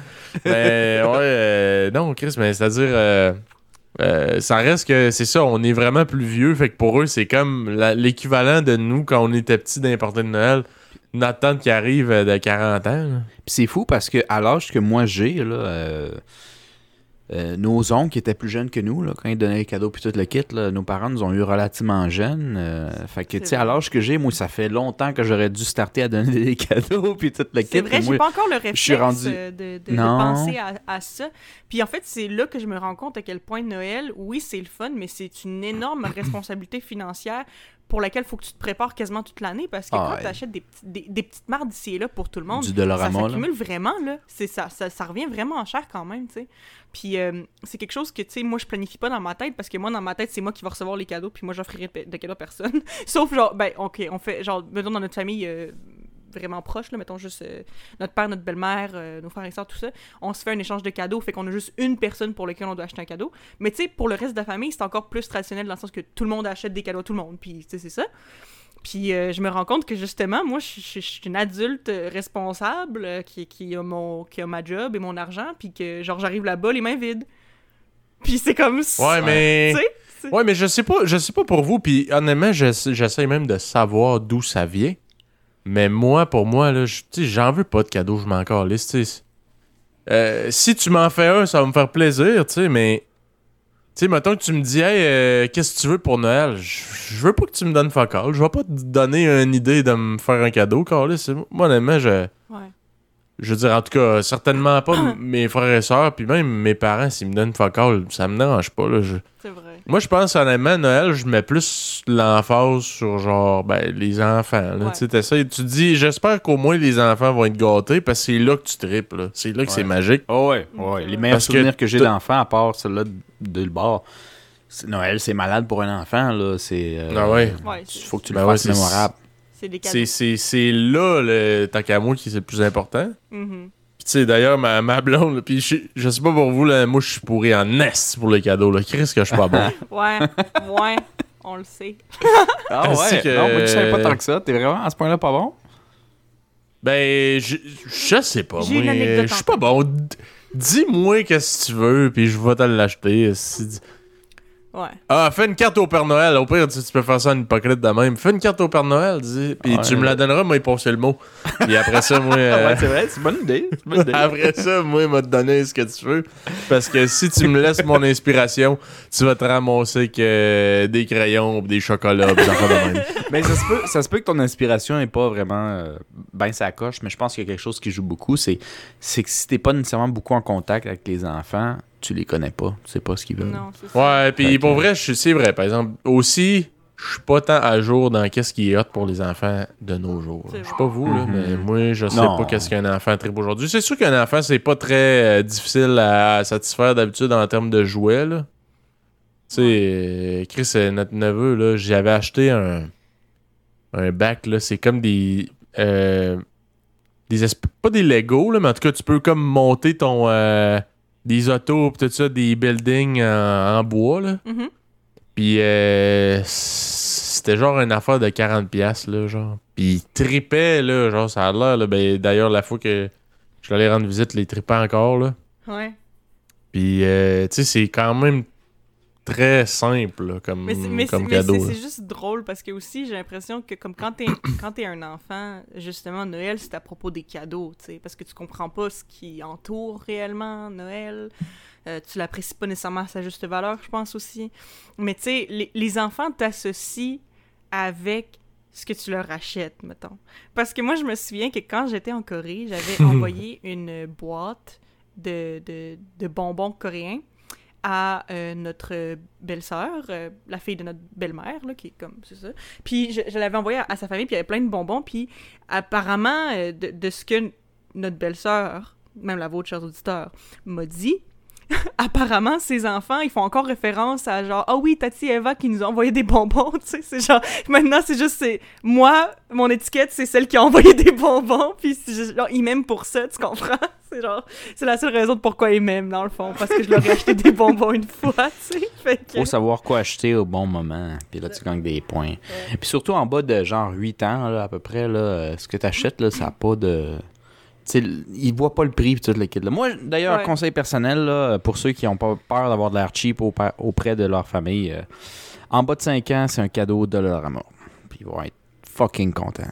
Mais ouais, euh, non, Chris, mais c'est-à-dire, euh, euh, ça reste que c'est ça, on est vraiment plus vieux. Fait que pour eux, c'est comme la- l'équivalent de nous quand on était petits d'importer de Noël. Notre tante qui arrive euh, de 40 ans. là. Puis c'est fou parce que à l'âge que moi j'ai, là, euh, nos oncles qui étaient plus jeunes que nous, là, quand ils donnaient les cadeaux puis tout le kit, là, nos parents nous ont eu relativement jeunes. euh, fait que, tu sais, à l'âge que j'ai, moi, ça fait longtemps que j'aurais dû starter à donner des cadeaux puis tout le kit. C'est vrai, j'ai pas encore le réflexe rendu- euh, de, de- de Non. penser à, à ça. Puis en fait, c'est là que je me rends compte à quel point Noël, oui, c'est le fun, mais c'est une énorme responsabilité financière pour laquelle il faut que tu te prépares quasiment toute l'année parce que Ah quand ouais. tu achètes des, petits- des, des petites marques d'ici et là pour tout le monde, Du ça s'accumule vraiment, là. C'est ça, ça, ça revient vraiment cher quand même, tu sais. Puis euh, c'est quelque chose que, tu sais, moi, je planifie pas dans ma tête parce que moi, dans ma tête, c'est moi qui vais recevoir les cadeaux puis moi, j'offrirai de, de cadeaux à personne. Sauf, genre, ben, OK, on fait, genre, mettons, dans notre famille euh, vraiment proche, là, mettons juste euh, notre père, notre belle-mère, euh, nos frères et sœurs, tout ça, on se fait un échange de cadeaux, fait qu'on a juste une personne pour laquelle on doit acheter un cadeau. Mais, tu sais, pour le reste de la famille, c'est encore plus traditionnel dans le sens que tout le monde achète des cadeaux à tout le monde. Puis, tu sais, c'est ça. Puis euh, je me rends compte que justement, moi, je je- je suis une adulte responsable qui, qui, a mon, qui a ma job et mon argent, puis que genre j'arrive là-bas les mains vides. Puis c'est comme ça. Ouais, mais. Ouais, mais je sais pas, je sais pas pour vous, puis honnêtement, j'essa- j'essaie même de savoir d'où ça vient. Mais moi, pour moi, là, j'en veux pas de cadeau, je m'en calisse. Euh, si tu m'en fais un, ça va me faire plaisir, tu sais, mais. Tu sais, mettons que tu me dis, hey, euh, qu'est-ce que tu veux pour Noël? Je veux pas que tu me donnes fuck all. Je vais pas te donner une idée de me faire un cadeau, calisse. Moi, honnêtement, je. Ouais. Je veux dire, en tout cas, certainement pas mes frères et sœurs, puis même mes parents, s'ils me donnent fuck all, ça me dérange pas, là. Je... C'est vrai. Moi, je pense honnêtement, Noël, je mets plus l'emphase sur genre ben, les enfants. Là. Ouais. Tu sais, t'essayes- tu te dis, j'espère qu'au moins les enfants vont être gâtés parce que c'est là que tu tripes. là. C'est là que c'est magique. Oh ouais, Ok, ouais. Les meilleurs Parce souvenirs que, j'ai d'enfants, à part celle-là de, le bord, Noël, c'est malade pour un enfant, là. C'est. euh, Ah ouais. Faut que tu Ben le ouais, fasses c'est- mémorable. C'est là, le tant qu'à moi, qui c'est le plus important. Mhm. Tu sais, d'ailleurs, ma, ma blonde, puis je, je sais pas pour vous, là, moi, je suis pourri en est pour les cadeaux. Là. Qu'est-ce que je suis pas bon? Ouais, ouais. on le sait. Ah Ainsi ouais? que- Non, moi, je savais pas tant que ça. T'es vraiment à ce point-là pas bon? Ben, je, je sais pas. Moi, Je suis pas bon. D- Dis-moi qu'est-ce que tu veux, puis je vais te l'acheter. si- Ouais. Ah, fais une carte au Père Noël. Au pire, tu, tu peux faire ça en hypocrite de même. Fais une carte au Père Noël, dis. Puis Ouais. tu me la donneras, moi, il passer le mot. Puis après ça, moi. euh, Ouais, c'est vrai, c'est une bonne idée. C'est une bonne idée. Après ça, moi, il m'a te donner ce que tu veux. Parce que si tu me laisses mon inspiration, tu vas te ramasser que des crayons, des chocolats, des de même. Mais ça se, peut, ça se peut que ton inspiration n'est pas vraiment euh, ben sa coche, mais je pense qu'il y a quelque chose qui joue beaucoup, c'est, c'est que si t'es pas nécessairement beaucoup en contact avec les enfants, tu les connais pas, tu sais pas ce qu'ils veulent. Non. Ouais, puis pour vrai, je suis- c'est vrai. Par exemple, aussi, je suis pas tant à jour dans qu'est-ce qui est hot pour les enfants de nos jours. Je sais pas vous, là, Mhm. mais moi, je sais Non. pas qu'est-ce qu'un enfant tripe aujourd'hui. C'est sûr qu'un enfant, c'est pas très euh, difficile à satisfaire d'habitude en termes de jouets, là. Tu sais, euh, Chris, euh, notre neveu, là, j'avais acheté un, un bac, là, c'est comme des... euh, des esp- pas des Lego, là, mais en tout cas, tu peux comme monter ton... des autos, pis tout ça, des buildings en, en bois, là. Mhm. Puis euh, c'était genre une affaire de 40$, piastres, là, genre. Puis il tripait, là, genre, ça a l'air, là. Ben, d'ailleurs, la fois que je suis allé rendre visite, les tripait encore, là. Ouais. Puis, euh, tu sais, c'est quand même très simple, là, comme, Mais mais c'est- comme cadeau. c'est- juste drôle parce que aussi j'ai l'impression que comme quand t'es quand t'es un enfant, justement Noël c'est à propos des cadeaux, tu sais, parce que tu comprends pas ce qui entoure réellement Noël. Euh, tu l'apprécies pas nécessairement à sa juste valeur, je pense aussi. Mais tu sais, les, les enfants t'associent avec ce que tu leur achètes, mettons. Parce que moi, je me souviens que quand j'étais en Corée, j'avais envoyé une boîte de, de, de bonbons coréens à euh, notre belle-sœur, euh, la fille de notre belle-mère, qui est comme, c'est ça. Puis je, l'avais envoyée à, sa famille, puis il y avait plein de bonbons, puis apparemment, euh, de, de ce que notre belle-sœur, même la vôtre, chers auditeurs, m'a dit, apparemment, ses enfants, ils font encore référence à genre, ah oui, Tati et Eva qui nous ont envoyé des bonbons, tu sais, c'est genre, maintenant, c'est juste, c'est, moi, mon étiquette, c'est celle qui a envoyé des bonbons, puis genre, ils m'aiment pour ça, tu comprends? C'est genre, c'est la seule raison de pourquoi ils m'aiment, dans le fond, parce que je leur ai acheté des bonbons une fois, tu sais, que... Faut savoir quoi acheter au bon moment, puis là, tu gagnes des points. Puis surtout en bas de genre 8 ans, là, à peu près, là, euh, ce que tu achètes, là, ça n'a pas de... Tu sais, ils voient pas le prix, puis tout le kit. Là. Moi, d'ailleurs, Ouais. conseil personnel, là, pour ceux qui ont pas peur d'avoir de l'air cheap auprès de leur famille, euh, en bas de 5 ans, c'est un cadeau de leur amour. Puis ils vont être fucking contents.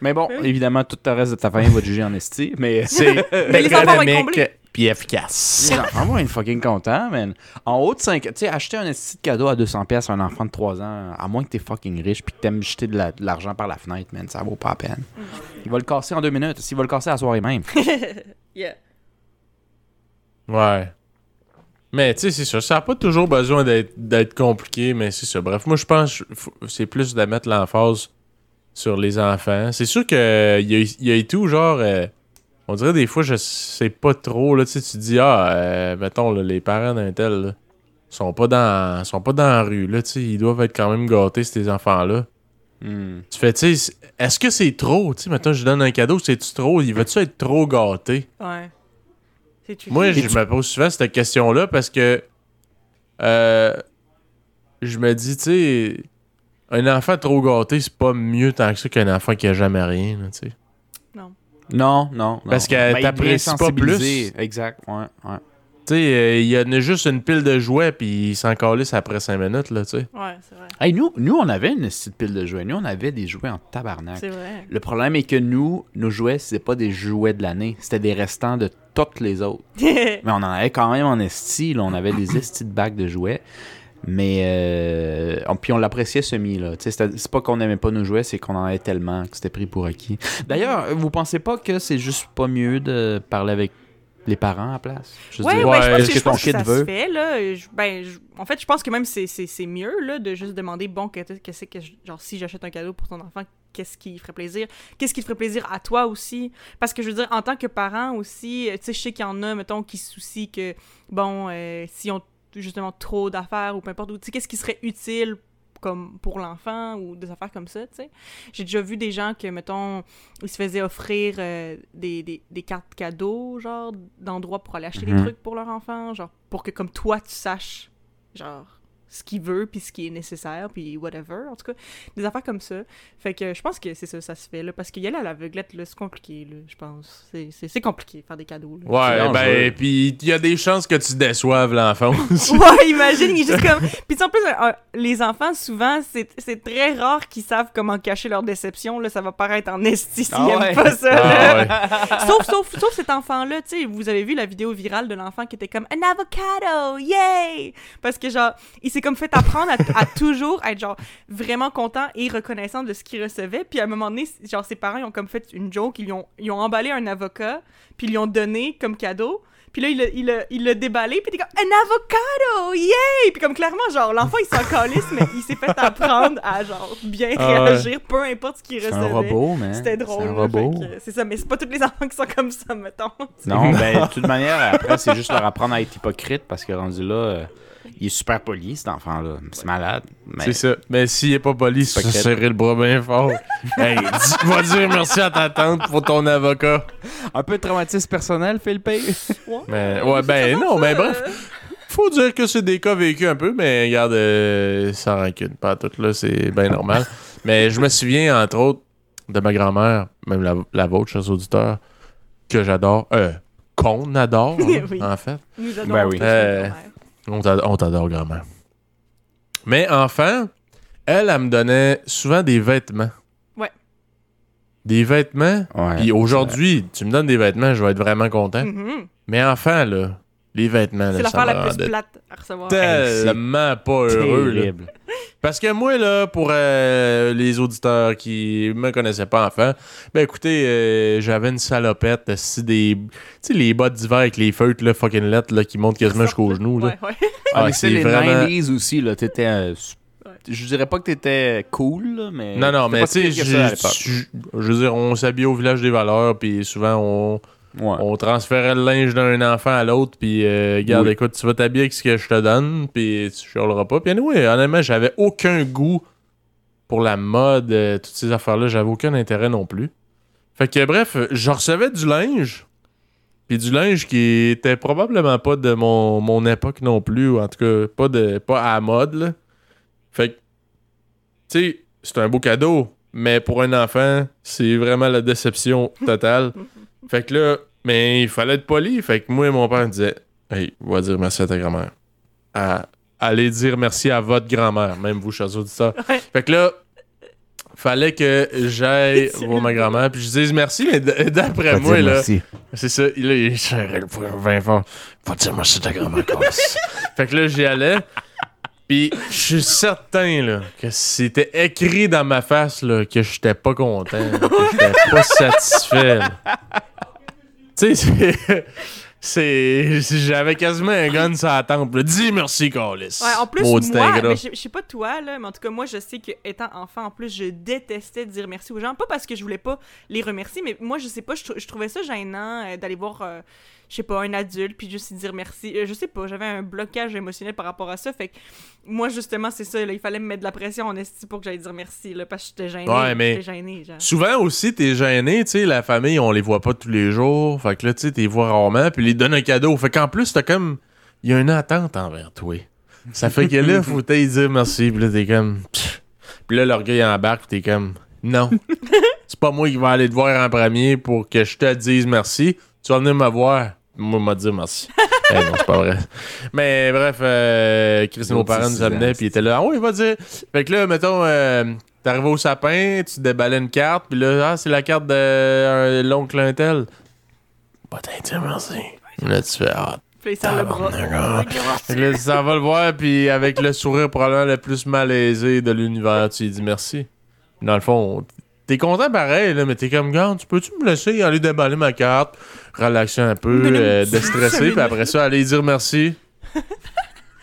Mais bon, Oui. évidemment, tout le reste de ta famille va te juger en esti, mais... C'est Mais les enfants vont être économique comblés. Puis efficace. Les enfants vont être fucking contents, man. En haut de 5... Tu sais, acheter un de cadeau à 200$ pièces à un enfant de 3 ans, à moins que t'es fucking riche puis que t'aimes jeter de la- de l'argent par la fenêtre, man, ça vaut pas la peine. Il va le casser en deux minutes. S'il va le casser à la soirée même. Yeah. Ouais. Mais tu sais, c'est ça. Ça n'a pas toujours besoin d'être compliqué, mais c'est ça. Bref, moi, je pense c'est plus de mettre l'emphase sur les enfants. C'est sûr qu'il y a, y a et tout, genre, euh, on dirait des fois, je sais pas trop, là, tu sais, tu te dis, ah, euh, mettons, là, les parents d'un tel, là, sont pas dans sont pas dans la rue, là, tu sais, ils doivent être quand même gâtés, ces enfants-là. Hmm. Tu fais, tu sais, est-ce que c'est trop? Tu sais, mettons, je donne un cadeau, c'est-tu trop? Il va-tu être trop gâté? Ouais. Moi, je me pose souvent cette question-là parce que euh, je me dis, tu sais, un enfant trop gâté, c'est pas mieux tant que ça qu'un enfant qui a jamais rien, là, tu sais. Non, non. Parce que Ben, t'apprécies pas plus. Exact, ouais, ouais. Tu sais, euh, il y en a juste une pile de jouets, puis il s'en calisse après 5 minutes, là, tu sais. Ouais, c'est vrai. Hey, nous, nous, on avait une petite pile de jouets. Nous, on avait des jouets en tabarnak. C'est vrai. Le problème est que nous, nos jouets, c'était pas des jouets de l'année. C'était des restants de toutes les autres. Mais on en avait quand même en esti. là. On avait des estis de bacs de jouets. Mais euh, on- puis on l'appréciait semi là. Tu sais, c'était- C'est pas qu'on aimait pas nos jouets, c'est qu'on en avait tellement que c'était pris pour acquis. D'ailleurs, vous pensez pas que c'est juste pas mieux de parler avec les parents à la place? Je veux Ouais, dire, ouais, je pense est-ce que, que je pense que ça veut? se fait, là. Je- ben, je- en fait, je pense que même c'est, c'est, c'est mieux, là, de juste demander, bon, qu'est-ce qu'est-ce que, je- genre, si j'achète un cadeau pour ton enfant, qu'est-ce qui ferait plaisir? Qu'est-ce qui te ferait plaisir à toi aussi? Parce que, je veux dire, en tant que parent aussi, euh, tu sais, je sais qu'il y en a, mettons, qui se soucient que, bon, euh, s'ils ont justement trop d'affaires ou peu importe, ou, tu sais, qu'est-ce qui serait utile comme pour l'enfant ou des affaires comme ça, tu sais. J'ai déjà vu des gens que, mettons, ils se faisaient offrir euh, des, des, des cartes cadeaux, genre, d'endroits pour aller acheter Mhm. des trucs pour leur enfant, genre, pour que comme toi, tu saches, genre, ce qu'il veut, puis ce qui est nécessaire, puis whatever, en tout cas, des affaires comme ça. Fait que je pense que c'est ça, ça se fait, là, parce qu'il y a là, à l'aveuglette, là, c'est compliqué, là, je pense. C'est- C'est c'est compliqué, faire des cadeaux, là. Ouais, ben, puis il y a des chances que tu déçoives l'enfant aussi. Ouais, imagine, il est juste comme... Puis tu sais, en plus, euh, les enfants, souvent, c'est c'est très rare qu'ils savent comment cacher leur déception, là, ça va paraître en esti s'ils Ah ouais. pas ça, Ah ouais. sauf, sauf, sauf cet enfant-là, tu sais, vous avez vu la vidéo virale de l'enfant qui était comme un avocado, yay! Parce que genre, il s'est comme fait apprendre à, à toujours être genre vraiment content et reconnaissant de ce qu'il recevait. Puis à un moment donné, genre ses parents ils ont comme fait une joke, ils lui ont, ils ont emballé un avocat, puis ils lui ont donné comme cadeau. Puis là, il l'a il il déballé, puis il était comme un avocado, yay! Puis comme clairement, genre, l'enfant il s'en calisse, mais il s'est fait apprendre à genre bien Ah réagir, peu importe ce qu'il C'est recevait. un robot, man. C'était drôle. C'est un robot. C'est ça, mais c'est pas tous les enfants qui sont comme ça, mettons. Non, ben, de toute manière, après, c'est juste leur apprendre à être hypocrite parce que rendu là, euh, il est super poli, cet enfant-là. C'est malade. Mais... C'est ça. Mais s'il est pas poli, C'est se serrer le bras bien fort. hey, dis, va dire merci à ta tante pour ton avocat. Un peu de traumatisme personnel, Philippe? Mais, ouais, ben non, mais bref. Faut dire que c'est des cas vécus un peu, mais regarde, euh, sans rancune. Pas tout, là, c'est bien normal. mais je me souviens, entre autres, de ma grand-mère, même la, la vôtre, chers auditeurs, que j'adore. Euh, qu'on adore, hein, Oui. en fait. Nous Ben adorons oui. Euh, notre mère. On t'ad- on t'adore, grand-mère. Mais enfant, elle, elle me donnait souvent des vêtements. Ouais. Des vêtements? Ouais. Puis aujourd'hui, tu me donnes des vêtements, je vais être vraiment content. Mhm. Mais enfant, là, les vêtements, C'est l'affaire la plus plate à recevoir. tellement pas heureux. là. Parce que moi, là, pour euh, les auditeurs qui me connaissaient pas enfant, ben écoutez, euh, j'avais une salopette, si des. Tu sais, les bottes d'hiver avec les feutres, là, fucking lettres, là, qui montent quasiment jusqu'aux genoux, là. Ouais, ouais. Ah, Ah, mais c'est les vraiment- 90s aussi, là. T'étais. euh. Je dirais pas que t'étais cool, là, mais. Non, non, mais tu sais, je veux dire, on s'habillait au village des valeurs, puis souvent, on, Ouais. on transférait le linge d'un enfant à l'autre, puis euh, regarde, Oui. écoute, tu vas t'habiller avec ce que je te donne, puis tu chialeras pas. Puis anyway, honnêtement, j'avais aucun goût pour la mode, euh, toutes ces affaires-là, j'avais aucun intérêt non plus. Fait que bref, je recevais du linge, puis du linge qui était probablement pas de mon, mon époque non plus, ou en tout cas, pas, de, pas à la mode, là. Fait que, tu sais, c'est un beau cadeau, mais pour un enfant, c'est vraiment la déception totale. fait que là, mais il fallait être poli. Fait que moi et mon père disait Hey, va dire merci à ta grand-mère. À- allez dire merci à votre grand-mère, même vous, chers auditeurs. Ouais. Fait que là, fallait que j'aille voir ma grand-mère, puis je dise merci, mais d'après moi, là, merci. c'est ça, il, là, il serrait le poing bien fort. Va dire merci à ta grand-mère. Fait que là, j'y allais. Puis je suis certain là, que c'était écrit dans ma face là, que j'étais pas content, là, que j'étais pas satisfait. Tu sais, c'est- c'est. J'avais quasiment un gun sur la tempe. là. Dis merci, Carlis. Ouais, en plus, Maudit moi, ingrat. mais je je sais pas toi, là, mais en tout cas, moi, je sais que étant enfant, en plus, je détestais dire merci aux gens. Pas parce que je voulais pas les remercier, mais moi, je sais pas, je trouvais ça gênant euh, d'aller voir, euh, je sais pas, un adulte, puis juste lui dire merci. Euh, je sais pas, j'avais un blocage émotionnel par rapport à ça. Fait que moi, justement, c'est ça, là, il fallait me mettre de la pression en esti pour que j'aille dire merci, là, parce que j'étais gênée. Ouais, mais- J'étais gênée, genre. Souvent aussi, t'es gêné, tu sais, la famille, on les voit pas tous les jours. Fait que là, tu sais, t'es vois rarement, puis ils te donnent un cadeau. Fait qu'en plus, t'as comme. Il y a une attente envers toi. Ça fait que là, faut t'aille dire merci, puis là, t'es comme. Puis là, l'orgueil embarque, puis t'es comme. Non. C'est pas moi qui vais aller te voir en premier pour que je te dise merci. Tu vas venir me voir. Moi, m'a dire merci. Eh non, c'est pas vrai. Mais bref, euh, Christine, nos parents nous amenaient, puis ils étaient là. Ah oui, il va dire. Fait que là, mettons, euh, t'arrives au sapin, tu déballais une carte, puis là, ah, c'est la carte de euh, l'oncle un tel. Pas t'en dire merci. Là, tu fais, ah, Puis serre le bras. que là, ça va le voir, puis avec le sourire probablement le plus malaisé de l'univers, tu lui dis merci. Dans le fond, t'es content pareil, là, mais t'es comme, gars, tu peux-tu me laisser aller déballer ma carte, relaxer un peu, euh, déstresser, puis après ça, aller dire merci.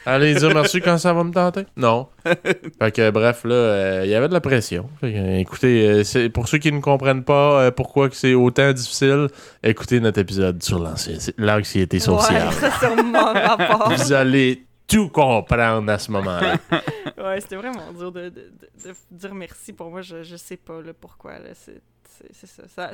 Aller dire merci quand ça va me tenter? Non. Fait que bref, là, euh, il y avait de la pression. Fait que, écoutez, euh, pour ceux qui ne comprennent pas euh, pourquoi que c'est autant difficile, écoutez notre épisode sur l'anxi- l'anxiété sociale. Ouais, ça. Vous allez tout comprendre à ce moment-là. Ouais, c'était vraiment dur de, de- de- de dire merci pour moi. Je, je sais pas là, pourquoi. Là. C'est, c'est, c'est ça. ça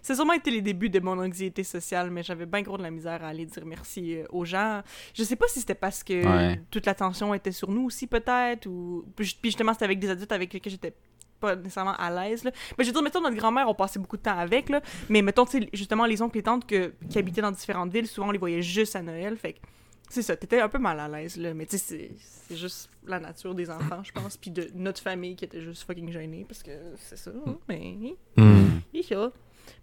c'est sûrement été les débuts de mon anxiété sociale, mais j'avais bien gros de la misère à aller dire merci euh, aux gens. Je sais pas si c'était parce que Ouais. toute l'attention était sur nous aussi, peut-être, ou. Puis justement, c'était avec des adultes avec lesquels j'étais pas nécessairement à l'aise. Là. Mais je veux dire, mettons, notre grand-mère, on passait beaucoup de temps avec, là. Mais mettons, tu sais, justement, les oncles et tantes que, qui habitaient dans différentes villes, souvent, on les voyait juste à Noël. Fait que c'est ça, t'étais un peu mal à l'aise, là. Mais tu sais, c'est- juste la nature des enfants, je pense. Puis de notre famille qui était juste fucking gênée, parce que c'est ça. hein, Mais. Hmm.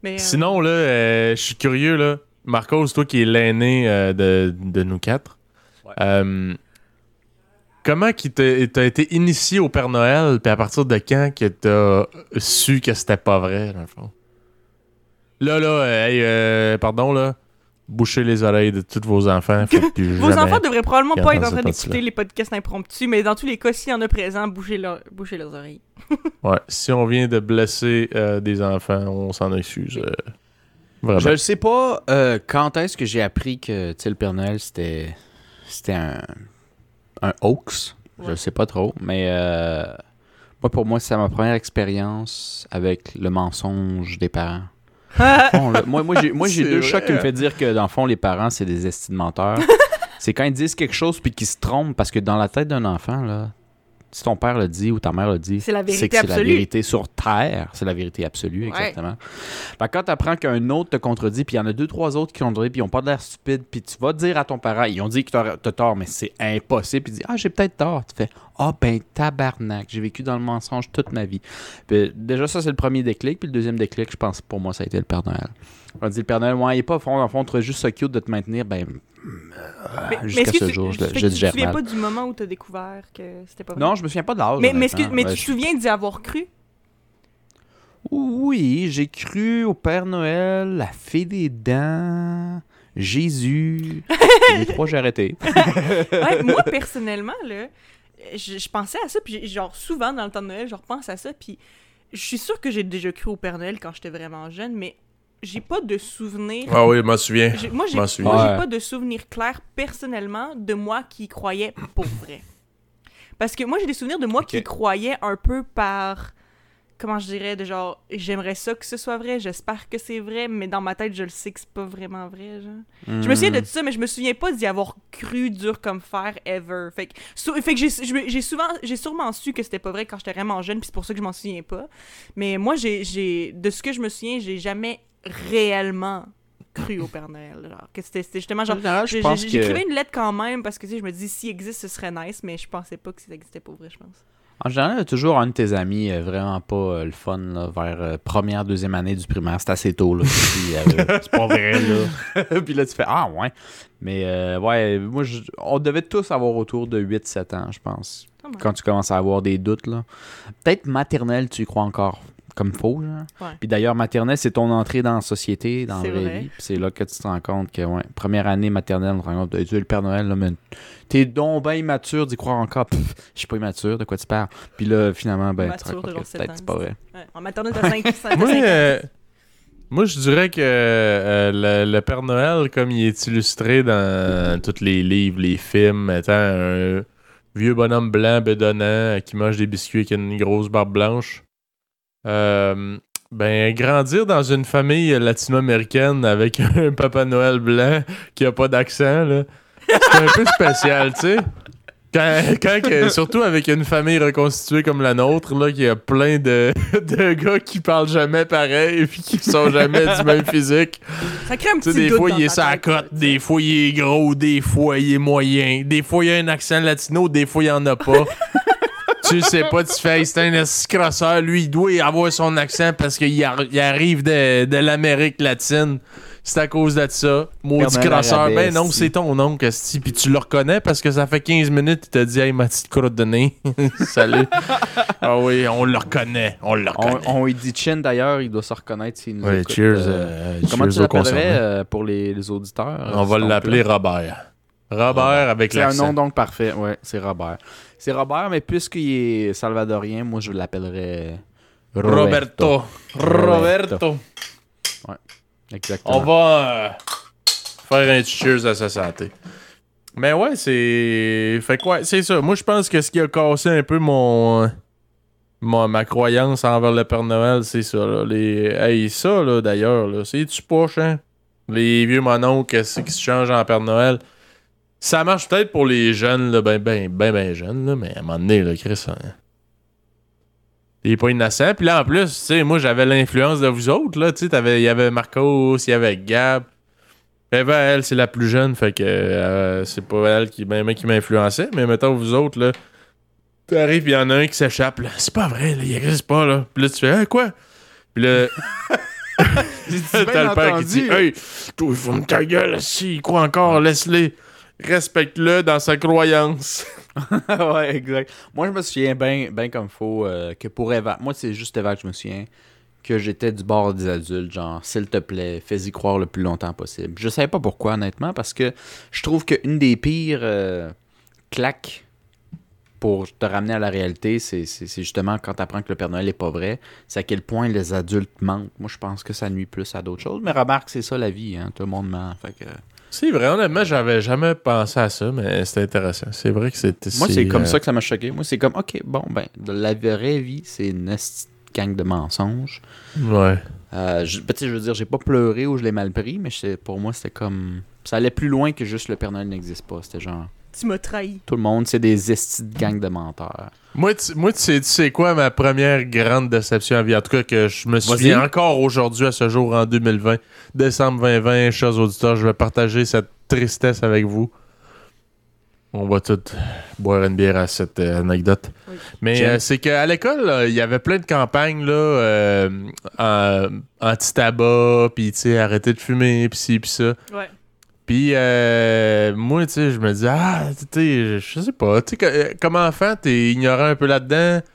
Mais. euh, Sinon, là, euh, je suis curieux, là. Marcos, toi qui es l'aîné euh, de, de nous quatre, Ouais. euh, comment qui t'a t'as été initié au Père Noël, puis à partir de quand que t'as su que c'était pas vrai, dans le fond? Là, là, hey, euh, pardon, là, bouchez les oreilles de tous vos enfants. Vos enfants devraient probablement pas être en train d'écouter les podcasts impromptus, mais dans tous les cas, s'il y en a présent, bougez, leur... bougez leurs oreilles. Ouais, si on vient de blesser euh, des enfants, on s'en excuse. euh, vraiment. Je ne sais pas euh, quand est-ce que j'ai appris que le Père Noël, c'était c'était un, un hoax? Je ne sais pas trop. Mais euh, moi, pour moi, c'est ma première expérience avec le mensonge des parents. Moi, moi, j'ai, moi, j'ai C'est deux vrai, chocs qui me fait dire que, dans le fond, les parents, c'est des esti de menteurs. c'est quand ils disent quelque chose puis qu'ils se trompent parce que dans la tête d'un enfant, là, si ton père le dit ou ta mère le dit, C'est la vérité que c'est la absolue. vérité sur Terre. C'est la vérité absolue, Ouais. exactement. Fait que quand tu apprends qu'un autre te contredit, puis il y en a deux, trois autres qui ont dit, puis ils ont pas de l'air stupide, puis tu vas dire à ton parent, ils ont dit que t'as t'as tort, mais c'est impossible, puis tu dis, ah, j'ai peut-être tort. Tu fais, ah, ben, tabarnak, j'ai vécu dans le mensonge toute ma vie. Puis déjà, ça, c'est le premier déclic, puis le deuxième déclic, je pense, pour moi, ça a été le Père Noël. On dit, le Père Noël, ouais, il est pas fond, en fond, juste ça cute de te maintenir, ben, mais jusqu'à ce tu, jour, je que je tu te digère souviens pas du moment où t'as découvert que c'était pas vrai? non, je me souviens pas de l'âge. Mais, mais, est-ce que- honnêtement. mais Ouais, tu te je- souviens d'y avoir cru? Oui, j'ai cru au Père Noël, la Fée des Dents, Jésus. les trois, j'ai arrêté. Ouais, moi, personnellement, là, je, je pensais à ça, puis genre, souvent, dans le temps de Noël, je repense à ça, puis je suis sûre que j'ai déjà cru au Père Noël quand j'étais vraiment jeune, mais j'ai pas de souvenir... Ah oui, je m'en souviens. Moi, j'ai Je m'en souviens. moi, j'ai Ouais. pas de souvenir clair, personnellement, de moi qui y croyais pour vrai. Parce que moi, j'ai des souvenirs de moi qui y croyais un peu par... Comment je dirais, de genre, j'aimerais ça que ce soit vrai, j'espère que c'est vrai, mais dans ma tête, je le sais que c'est pas vraiment vrai, genre. Je me souviens de tout ça, mais je me souviens pas d'y avoir cru dur comme fer ever. Fait que, sou- fait que j'ai, souvent, j'ai sûrement su que c'était pas vrai quand j'étais vraiment jeune, puis c'est pour ça que je m'en souviens pas. Mais moi, j'ai, j'ai, de ce que je me souviens, j'ai jamais réellement cru au Père Noël. Genre, que c'était, c'était justement genre. Que- J'écrivais une lettre quand même parce que tu sais, je me dis s'il existe, ce serait nice, mais je pensais pas que ça existait pour vrai, je pense. En général, il y a toujours un de tes amis euh, vraiment pas euh, le fun là, vers euh, première, deuxième année du primaire. C'est assez tôt. Là, Puis, euh, c'est pas vrai. là. Puis là, tu fais Ah, ouais. Mais euh, ouais, moi, je- on devait tous avoir autour de 8-7 ans, je pense. Quand tu commences à avoir des doutes. là. Peut-être maternelle, tu y crois encore comme faux. Genre. Ouais. Puis d'ailleurs, maternelle, c'est ton entrée dans la société, dans la vraie vrai. vie. Puis c'est là que tu te rends compte que, ouais, première année maternelle, on te rend compte, Dieu, le Père Noël, là, mais t'es donc bien immature d'y croire encore. Je suis pas immature, de quoi tu parles? Puis là, finalement, ben, tu peut-être c'est pas vrai. Ouais, en maternelle, t'as 5, 5, Moi, euh, moi, je dirais que euh, le, le Père Noël, comme il est illustré dans tous les livres, les films, étant un vieux bonhomme blanc bedonnant qui mange des biscuits avec une grosse barbe blanche, euh, ben, grandir dans une famille latino-américaine avec un Papa Noël blanc qui a pas d'accent, là, c'est un peu spécial, tu sais. Quand, quand que- surtout avec une famille reconstituée comme la nôtre, là, qui a plein de, de gars qui parlent jamais pareil et qui sont jamais du même physique. Ça crée un Tu petit sais, des fois, il est ta sa tête, cote, là, des fois, il est gros, des fois, il est moyen, des fois, il a un accent latino, des fois, il en a pas. tu sais pas, tu fais, c'est un esti crosseur, lui, il doit avoir son accent parce qu'il ar- il arrive de, de l'Amérique latine. C'est à cause de ça. Maudit crosseur. Ben non, c'est ton oncle, esti. Puis tu le reconnais parce que ça fait 15 minutes qu'il t'a dit, hey, ma petite crotte de nez. Salut. ah oui, on le reconnaît. On le On, reconnaît. on lui dit Chin d'ailleurs, il doit se reconnaître s'il nous Ouais, écoute. cheers. Euh, euh, comment cheers tu l'appellerais euh, pour les, les auditeurs? On va l'appeler? Robert. Robert avec C'est un l'accent. nom donc parfait, ouais, c'est Robert. C'est Robert, mais puisqu'il est salvadorien, moi je l'appellerais Roberto. Roberto. Roberto. Exactement. On va euh, faire un cheers à sa santé. Mais ouais, c'est. Fait quoi, c'est ça. Moi, je pense que ce qui a cassé un peu mon. mon- ma croyance envers le Père Noël, c'est ça, là. Les... Hey, ça, là, d'ailleurs, là, c'est-tu poche, hein? Les vieux mononcles qui se changent en Père Noël? Ça marche peut-être pour les jeunes, là, ben, ben, ben, ben jeunes, là, mais à un moment donné, là, Chris, hein, il est pas innocent. Puis là, en plus, tu sais, moi, j'avais l'influence de vous autres, là, tu sais, il y avait Marcos, il y avait Gab. Eva, elle, c'est la plus jeune, fait que euh, c'est pas elle qui, ben, ben, qui m'influençait, mais mettons, vous autres, là, t'arrives, il y en a un qui s'échappe, là. C'est pas vrai, là, il existe pas, là. Puis là, tu fais, hein, quoi? Puis là, t'as le père qui dit, hey, toi, ferme ta gueule, si, il croit encore, laisse-les. Respecte-le dans sa croyance. ouais, exact. Moi, je me souviens bien ben comme faut euh, que pour Eva, moi, c'est juste Eva que je me souviens que j'étais du bord des adultes, genre, s'il te plaît, fais-y croire le plus longtemps possible. Je savais pas pourquoi, honnêtement, parce que je trouve qu'une des pires euh, claques pour te ramener à la réalité, c'est justement quand tu apprends que le Père Noël est pas vrai, c'est à quel point les adultes mentent. Moi, je pense que ça nuit plus à d'autres choses. Mais remarque, c'est ça la vie, hein. Tout le monde ment. Fait que... C'est vrai, honnêtement, j'avais jamais pensé à ça, mais c'était intéressant. C'est vrai que c'était. Moi, c'est comme euh, ça que ça m'a choqué. Moi, c'est comme, OK, bon, ben, de la vraie vie, c'est une gang de mensonges. Ouais. Euh, je, ben, je veux dire, j'ai pas pleuré ou je l'ai mal pris, mais pour moi, c'était comme. Ça allait plus loin que juste le Père Noël n'existe pas. C'était genre, Tu m'as trahi. tout le monde, c'est des estis de gang de menteurs. Moi, tu, moi, tu sais, tu sais quoi ma première grande déception à vie? En tout cas, que je me souviens encore aujourd'hui, à ce jour, en 2020, décembre 2020, chers auditeurs, je vais partager cette tristesse avec vous. On va tous boire une bière à cette euh, anecdote. Oui. Mais euh, c'est qu'à l'école, il y avait plein de campagnes là, euh, anti-tabac, puis tu sais, arrêter de fumer, puis ci, puis ça. Ouais. Puis euh, moi, tu sais, je me dis, ah, tu sais, je sais pas, tu sais, euh, comme enfant, t'es ignorant un peu là-dedans, tu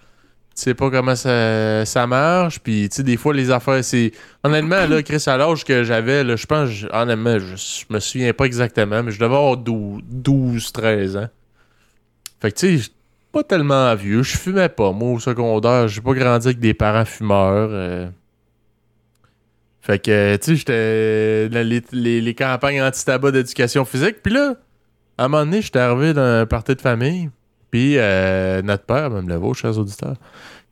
sais pas comment ça, ça marche, puis tu sais, des fois, les affaires, c'est... Honnêtement, là, Chris, à l'âge que j'avais, là, je pense, honnêtement, je, me souviens pas exactement, mais je devais avoir 12, 12 13 ans. Fait que, tu sais, pas tellement vieux, je fumais pas, moi, au secondaire, j'ai pas grandi avec des parents fumeurs, euh. Fait que, tu sais, j'étais dans les, les- les campagnes anti-tabac d'éducation physique. Puis là, à un moment donné, j'étais arrivé dans un party de famille. Puis euh, notre père, même le vôtre, chers auditeurs,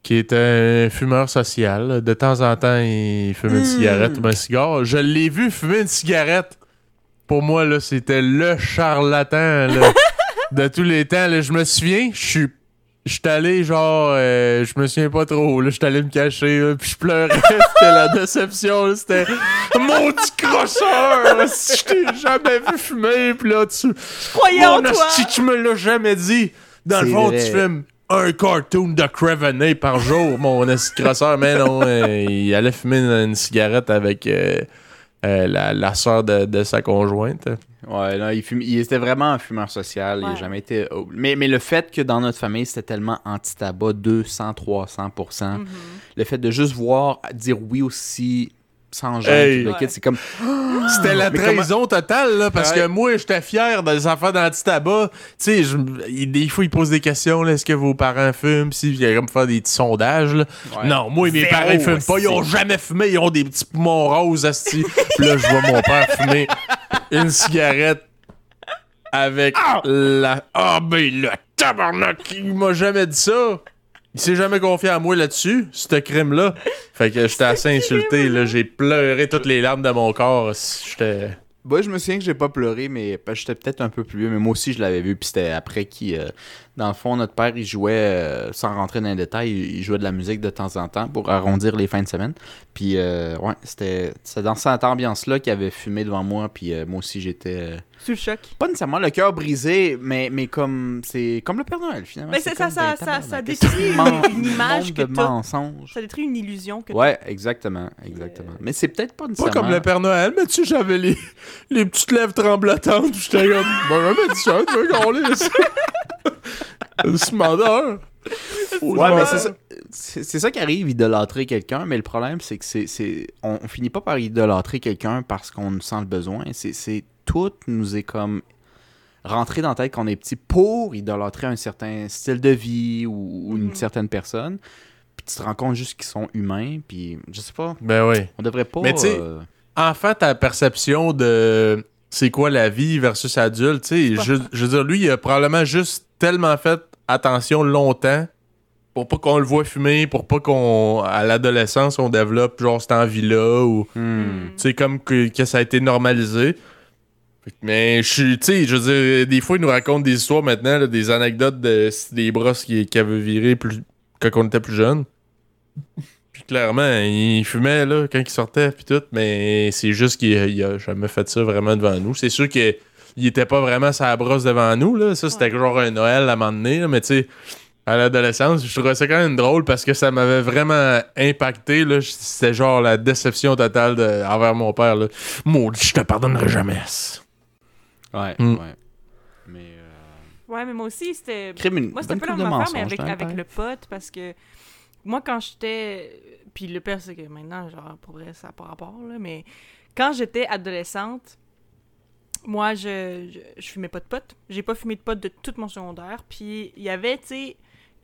qui est un fumeur social. De temps en temps, il fume une Mm. cigarette ou un cigare. Je l'ai vu fumer une cigarette. Pour moi, là, c'était le charlatan là, de tous les temps. là. Je me souviens, je suis J'étais allé genre, euh, je me souviens pas trop, là, j'étais allé me cacher, là, puis je pleurais, c'était la déception, là, c'était crosseur, là, si je t'ai jamais vu fumer, puis là, tu, Je croyais en mon toi! asti, tu me l'as jamais dit, dans le fond, vrai. tu filmes un cartoon de Creveney par jour, mon asti crosseur, mais non, euh, il allait fumer une, une cigarette avec euh, euh, la, la soeur de, de sa conjointe. Ouais, là, il, fume- il était vraiment un fumeur social. Il n'a Ouais. jamais été. oh, Mais, mais le fait que dans notre famille, c'était tellement anti-tabac, 200, 300 Mhm. le fait de juste voir dire oui aussi sans Hey. le kit, c'est comme. C'était la Mais trahison totale, là, parce Ouais. que moi, j'étais fier des enfants d'anti-tabac. Tu sais, je- il- des fois, ils posent des questions, là, est-ce que vos parents fument? Si, il y a comme faire des petits sondages, là. Ouais. Non, moi, mes Zéro, parents, ils fument pas. Ils ont jamais fumé. Ils ont des petits poumons roses, asti. Puis là, je vois mon père fumer une cigarette avec la... Ah, ben, le tabarnak, il m'a jamais dit ça. Il s'est jamais confié à moi là-dessus, ce crime-là. Fait que j'étais assez insulté, là. J'ai pleuré toutes les larmes de mon corps. J'étais... Moi, je me souviens que j'ai pas pleuré, mais j'étais peut-être un peu plus vieux, mais moi aussi, je l'avais vu. Puis c'était après qui, euh, dans le fond, notre père, il jouait, euh, sans rentrer dans les détails, il jouait de la musique de temps en temps pour arrondir les fins de semaine. Puis, euh, ouais, c'était c'est dans cette ambiance-là qu'il avait fumé devant moi. Puis, euh, moi aussi, j'étais. euh, Sous le choc. pas nécessairement le cœur brisé, mais, mais comme. C'est comme le Père Noël, finalement. Mais c'est ça, comme, ça- ben, qu'il une- image que de t'as. mensonges. Ça détruit une illusion que Ouais, exactement, exactement. Mais c'est peut-être pas Pas nécessairement... comme le Père Noël, mais tu sais, j'avais les, les petites lèvres tremblotantes. J'étais comme, bon, dit ça, tu veux qu'on lise. Ce. Ouais, mais c'est ça, c'est ça qui arrive, idolâtrer quelqu'un, mais le problème, c'est que c'est, c'est, on, on finit pas par idolâtrer quelqu'un parce qu'on nous sent le besoin. C'est, c'est tout nous est comme rentré dans la tête qu'on est petit pour idolâtrer un certain style de vie ou, ou une Mhm. certaine personne. Puis tu te rends compte juste qu'ils sont humains, puis je sais pas, Ben oui. on devrait pas... Mais tu sais, euh, Enfant, ta perception de c'est quoi la vie versus adulte, tu sais. Je, je veux dire, lui, il a probablement juste tellement fait attention longtemps pour pas qu'on le voit fumer, pour pas qu'on, à l'adolescence, on développe genre cette envie-là ou, Hmm. tu sais, comme que, que ça a été normalisé. Mais je suis, tu sais, je veux dire, des fois, il nous raconte des histoires maintenant, là, des anecdotes de des brosses qui, qui avaient viré plus, quand on était plus jeune. Puis clairement, il fumait là quand il sortait puis tout, mais c'est juste qu'il a, il a jamais fait ça vraiment devant nous. C'est sûr que il était pas vraiment sa brosse devant nous là, ça c'était Ouais. genre un Noël à un moment donné, là, mais tu sais à l'adolescence, je trouvais ça quand même drôle parce que ça m'avait vraiment impacté là, c'était genre la déception totale de- envers mon père là. Maudit, je te pardonnerai jamais. Ouais, Hmm. ouais. Mais. euh, Ouais, mais moi aussi, c'était. Moi, c'était pas la même affaire, mais avec, avec le pote, parce que moi, quand j'étais. Puis le pire, c'est que maintenant, genre, pour vrai, ça n'a pas rapport, là, mais quand j'étais adolescente, moi, je, je, fumais pas de pote. J'ai pas fumé de pote de tout mon secondaire. Puis il y avait, tu sais,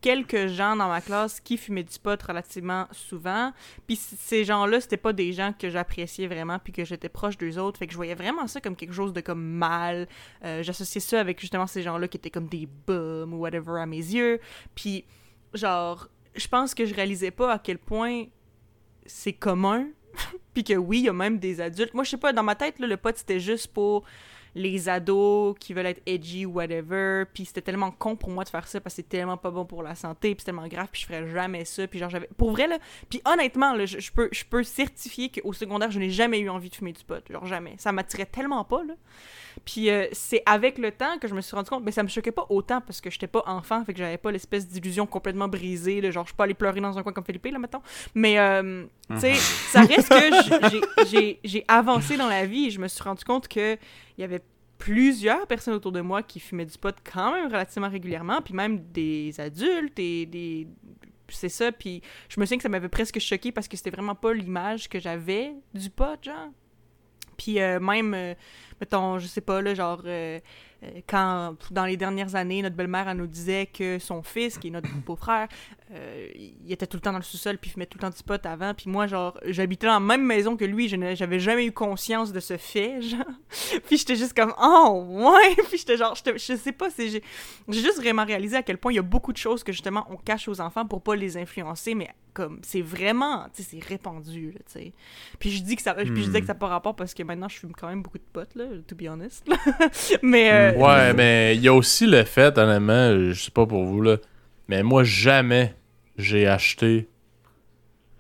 quelques gens dans ma classe qui fumaient du pot relativement souvent. Puis ces gens-là, c'était pas des gens que j'appréciais vraiment puis que j'étais proche d'eux autres. Fait que je voyais vraiment ça comme quelque chose de comme mal. Euh, J'associais ça avec justement ces gens-là qui étaient comme des bums ou whatever à mes yeux. Puis genre, je pense que je réalisais pas à quel point c'est commun. puis que oui, il y a même des adultes. Moi, je sais pas, dans ma tête, là, le pot, c'était juste pour les ados qui veulent être edgy ou whatever. Puis c'était tellement con pour moi de faire ça parce que c'est tellement pas bon pour la santé. Puis c'est tellement grave. Puis je ferais jamais ça. Puis genre, j'avais. Pour vrai, là. Puis honnêtement, là, je, je peux, je peux certifier qu'au secondaire, je n'ai jamais eu envie de fumer du pot. Genre, jamais. Ça m'attirait tellement pas, là. Puis euh, c'est avec le temps que je me suis rendu compte, mais ça me choquait pas autant parce que j'étais pas enfant, fait que j'avais pas l'espèce d'illusion complètement brisée, de genre je suis pas allée pleurer dans un coin comme Philippe, là, mettons. Mais, euh, tu sais, ça reste que j'ai avancé dans la vie et je me suis rendu compte que il y avait plusieurs personnes autour de moi qui fumaient du pot quand même relativement régulièrement, puis même des adultes et des... C'est ça, puis je me souviens que ça m'avait presque choqué parce que c'était vraiment pas l'image que j'avais du pot, genre. Puis euh, même, euh, mettons, je sais pas, là, genre, euh, euh, quand, dans les dernières années, notre belle-mère, elle nous disait que son fils, qui est notre beau-frère, euh, il était tout le temps dans le sous-sol, puis il fumait tout le temps du pot avant. Puis moi, genre, j'habitais dans la même maison que lui, je n'avais- j'avais jamais eu conscience de ce fait, genre. puis j'étais juste comme, oh, ouais! Puis j'étais genre, je sais pas, c'est... J'ai juste vraiment réalisé à quel point il y a beaucoup de choses que, justement, on cache aux enfants pour pas les influencer, mais comme, c'est vraiment, tu sais, c'est répandu, tu sais. Puis je dis que ça, puis je disais que ça n'a pas rapport parce que maintenant, je fume quand même beaucoup de potes, là, to be honest, mais... euh, Ouais, mais il y a aussi le fait, honnêtement, je sais pas pour vous, là, mais moi, jamais j'ai acheté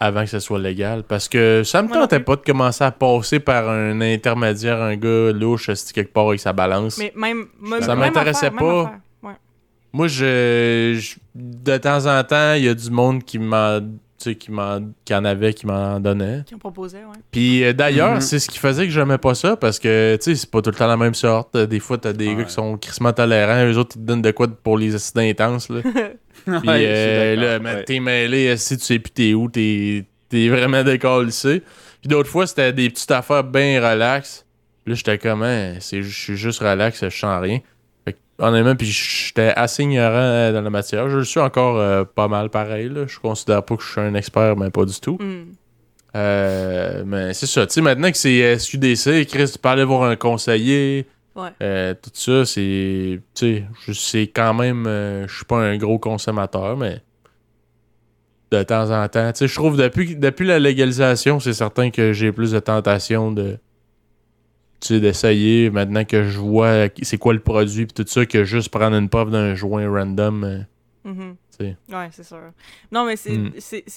avant que ce soit légal. Parce que ça me tentait pas de commencer à passer par un intermédiaire, un gars louche, quelque part avec sa balance. Mais même, même Ça m'intéressait même pas. ouais. Moi, je, je- De temps en temps, il y a du monde qui m'en. Tu sais, qui, m'en- qui en avait, qui m'en donnait. Qui en proposait, ouais. Puis euh, d'ailleurs, Mhm. c'est ce qui faisait que j'aimais pas ça parce que, tu sais, c'est pas tout le temps la même sorte. Euh, Des fois, t'as des Ouais. gars qui sont crissement tolérants, eux autres, ils te donnent de quoi pour les accidents intenses, là. Puis Ouais, euh, d'accord, là, ouais. t'es mêlé, si tu sais plus t'es où, t'es t'es vraiment décalissé. Puis d'autres fois, c'était des petites affaires bien relax. Là, j'étais comme, Hein, c'est- je suis juste relax, je sens rien. Honnêtement, puis j'étais assez ignorant euh, dans la matière. Je le suis encore euh, pas mal pareil. Là. Je considère pas que je suis un expert, mais pas du tout. Hmm. Euh, mais c'est ça. Tu sais, maintenant que c'est SQDC, Chris, tu peux aller voir un conseiller. Ouais. Euh, tout ça, c'est. Tu sais, c'est quand même. je suis pas un gros consommateur, mais. De temps en temps. Tu sais, je trouve depuis, depuis la légalisation, c'est certain que j'ai plus de tentation de. Tu sais, d'essayer maintenant que je vois c'est quoi le produit puis tout ça que juste prendre une puff d'un joint random. sais. Ouais, c'est sûr. Non, mais c'est Mm.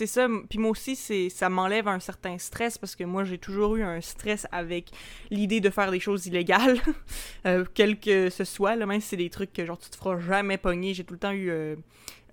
ça. Puis moi aussi, c'est ça m'enlève un certain stress parce que moi, j'ai toujours eu un stress avec l'idée de faire des choses illégales, euh, quel que ce soit. Là, même si c'est des trucs que genre tu te feras jamais pogner. J'ai tout le temps eu euh,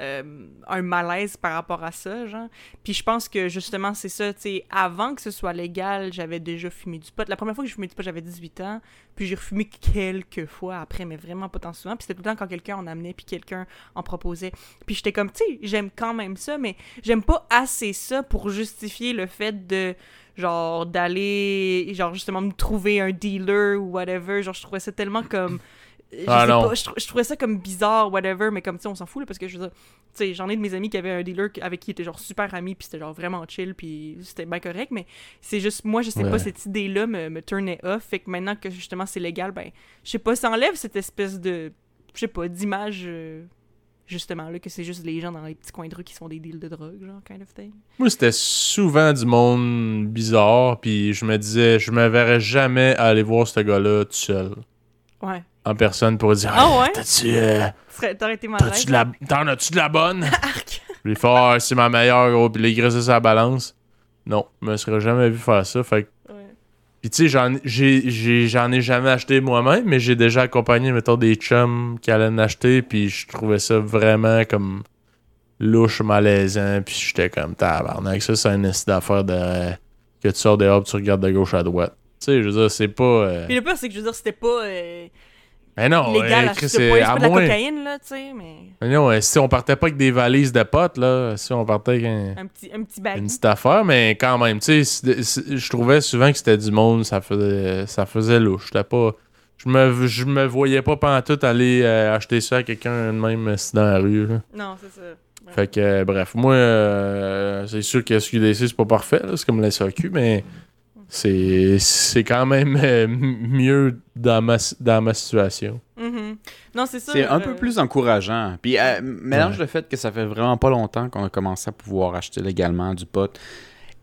euh, un malaise par rapport à ça, genre. Puis je pense que justement, c'est ça. Tu avant que ce soit légal, j'avais déjà fumé du pot. La première fois que j'ai fumé du pot, j'avais 18 ans. Puis j'ai refumé quelques fois après, mais vraiment pas tant souvent. Puis c'était tout le temps quand quelqu'un en amenait, puis quelqu'un en proposait. Puis j'étais comme, tu sais, j'aime quand même ça, mais j'aime pas assez ça pour justifier le fait de, genre, d'aller, genre, justement, me trouver un dealer ou whatever. Genre, je trouvais ça tellement comme. Je Ah, sais non. pas, je, trou- je trouvais ça comme bizarre, whatever, mais comme, tu sais, on s'en fout, là, parce que je veux dire, tu sais, j'en ai de mes amis qui avaient un dealer avec qui était genre super ami, puis c'était genre vraiment chill, puis c'était bien correct, mais c'est juste, moi, je sais Ouais. pas, cette idée-là me, me turnait off, fait que maintenant que justement c'est légal, ben, je sais pas, ça enlève cette espèce de, je sais pas, d'image, euh, justement, là, que c'est juste les gens dans les petits coins de rue qui se font des deals de drogue, genre, kind of thing. Moi, c'était souvent du monde bizarre, puis je me disais, je me verrais jamais aller voir ce gars-là tout seul, Ouais. En personne, pour dire Ah ouais? T'as-tu euh, T'aurais été de la... T'en as-tu de la bonne? Puis il fait Ah, c'est ma meilleure, gros, puis là, il graissait sa balance. Non, je me serais jamais vu faire ça, fait que Ouais. Puis tu sais, j'en j'ai- j'en ai jamais acheté moi-même, mais j'ai déjà accompagné, mettons, des chums qui allaient en acheter, puis je trouvais ça vraiment comme louche, malaisant, puis j'étais comme tabarnak. Ça, c'est un esti d'affaire de que tu sors dehors, puis tu regardes de gauche à droite. Tu sais, je veux dire, c'est pas. euh, Puis le pire, c'est que je veux dire, c'était pas euh, Mais non, légal à ce c'est point. De la cocaïne, là, tu sais, mais Mais non, euh, si on partait pas avec des valises de potes, là, si on partait avec un- un petit, un petit une petite affaire, mais quand même, tu sais, je trouvais souvent que c'était du monde, ça faisait, ça faisait louche. Pas. Je me, je me voyais pas pantoute aller euh, acheter ça à quelqu'un de même euh, dans la rue. là. Non, c'est ça. Ouais. Fait que, euh, bref, moi, euh, c'est sûr que SQDC, c'est pas parfait, c'est comme la SAQ, mais c'est c'est quand même euh, mieux dans ma, dans ma situation. Mhm. Non, c'est ça. C'est un euh, peu plus encourageant. Puis euh, mélange Ouais. le fait que ça fait vraiment pas longtemps qu'on a commencé à pouvoir acheter légalement du pot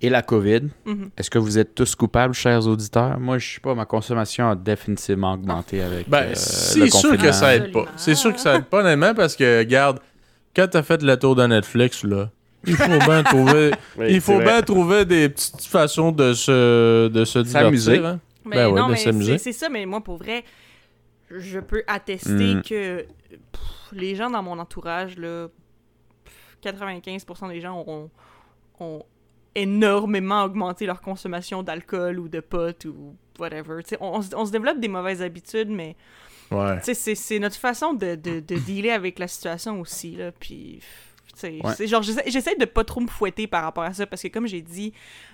et la COVID. mhm. Est-ce que vous êtes tous coupables, chers auditeurs? Moi, je sais pas, ma consommation a définitivement augmenté avec Ben, euh, c'est le sûr que ça aide pas. C'est sûr que ça aide pas, honnêtement, parce que, regarde, quand t'as fait le tour de Netflix, là, il faut bien trouver, Oui, il faut bien trouver des petites façons de se, de se S'amuser. divertir. hein. Mais Ben ouais, non, de mais s'amuser. c'est- c'est ça, mais moi, pour vrai, je peux attester Mm. que pff, les gens dans mon entourage, là, pff, 95% des gens ont, ont énormément augmenté leur consommation d'alcool ou de pot ou whatever. Tu sais, on, on se- on se développe des mauvaises habitudes, mais Ouais. tu sais, c'est- c'est notre façon de, de, de dealer avec la situation aussi, là, puis... Ouais. genre, j'essaie j'essaie de pas trop me fouetter par rapport à ça, parce que comme j'ai dit,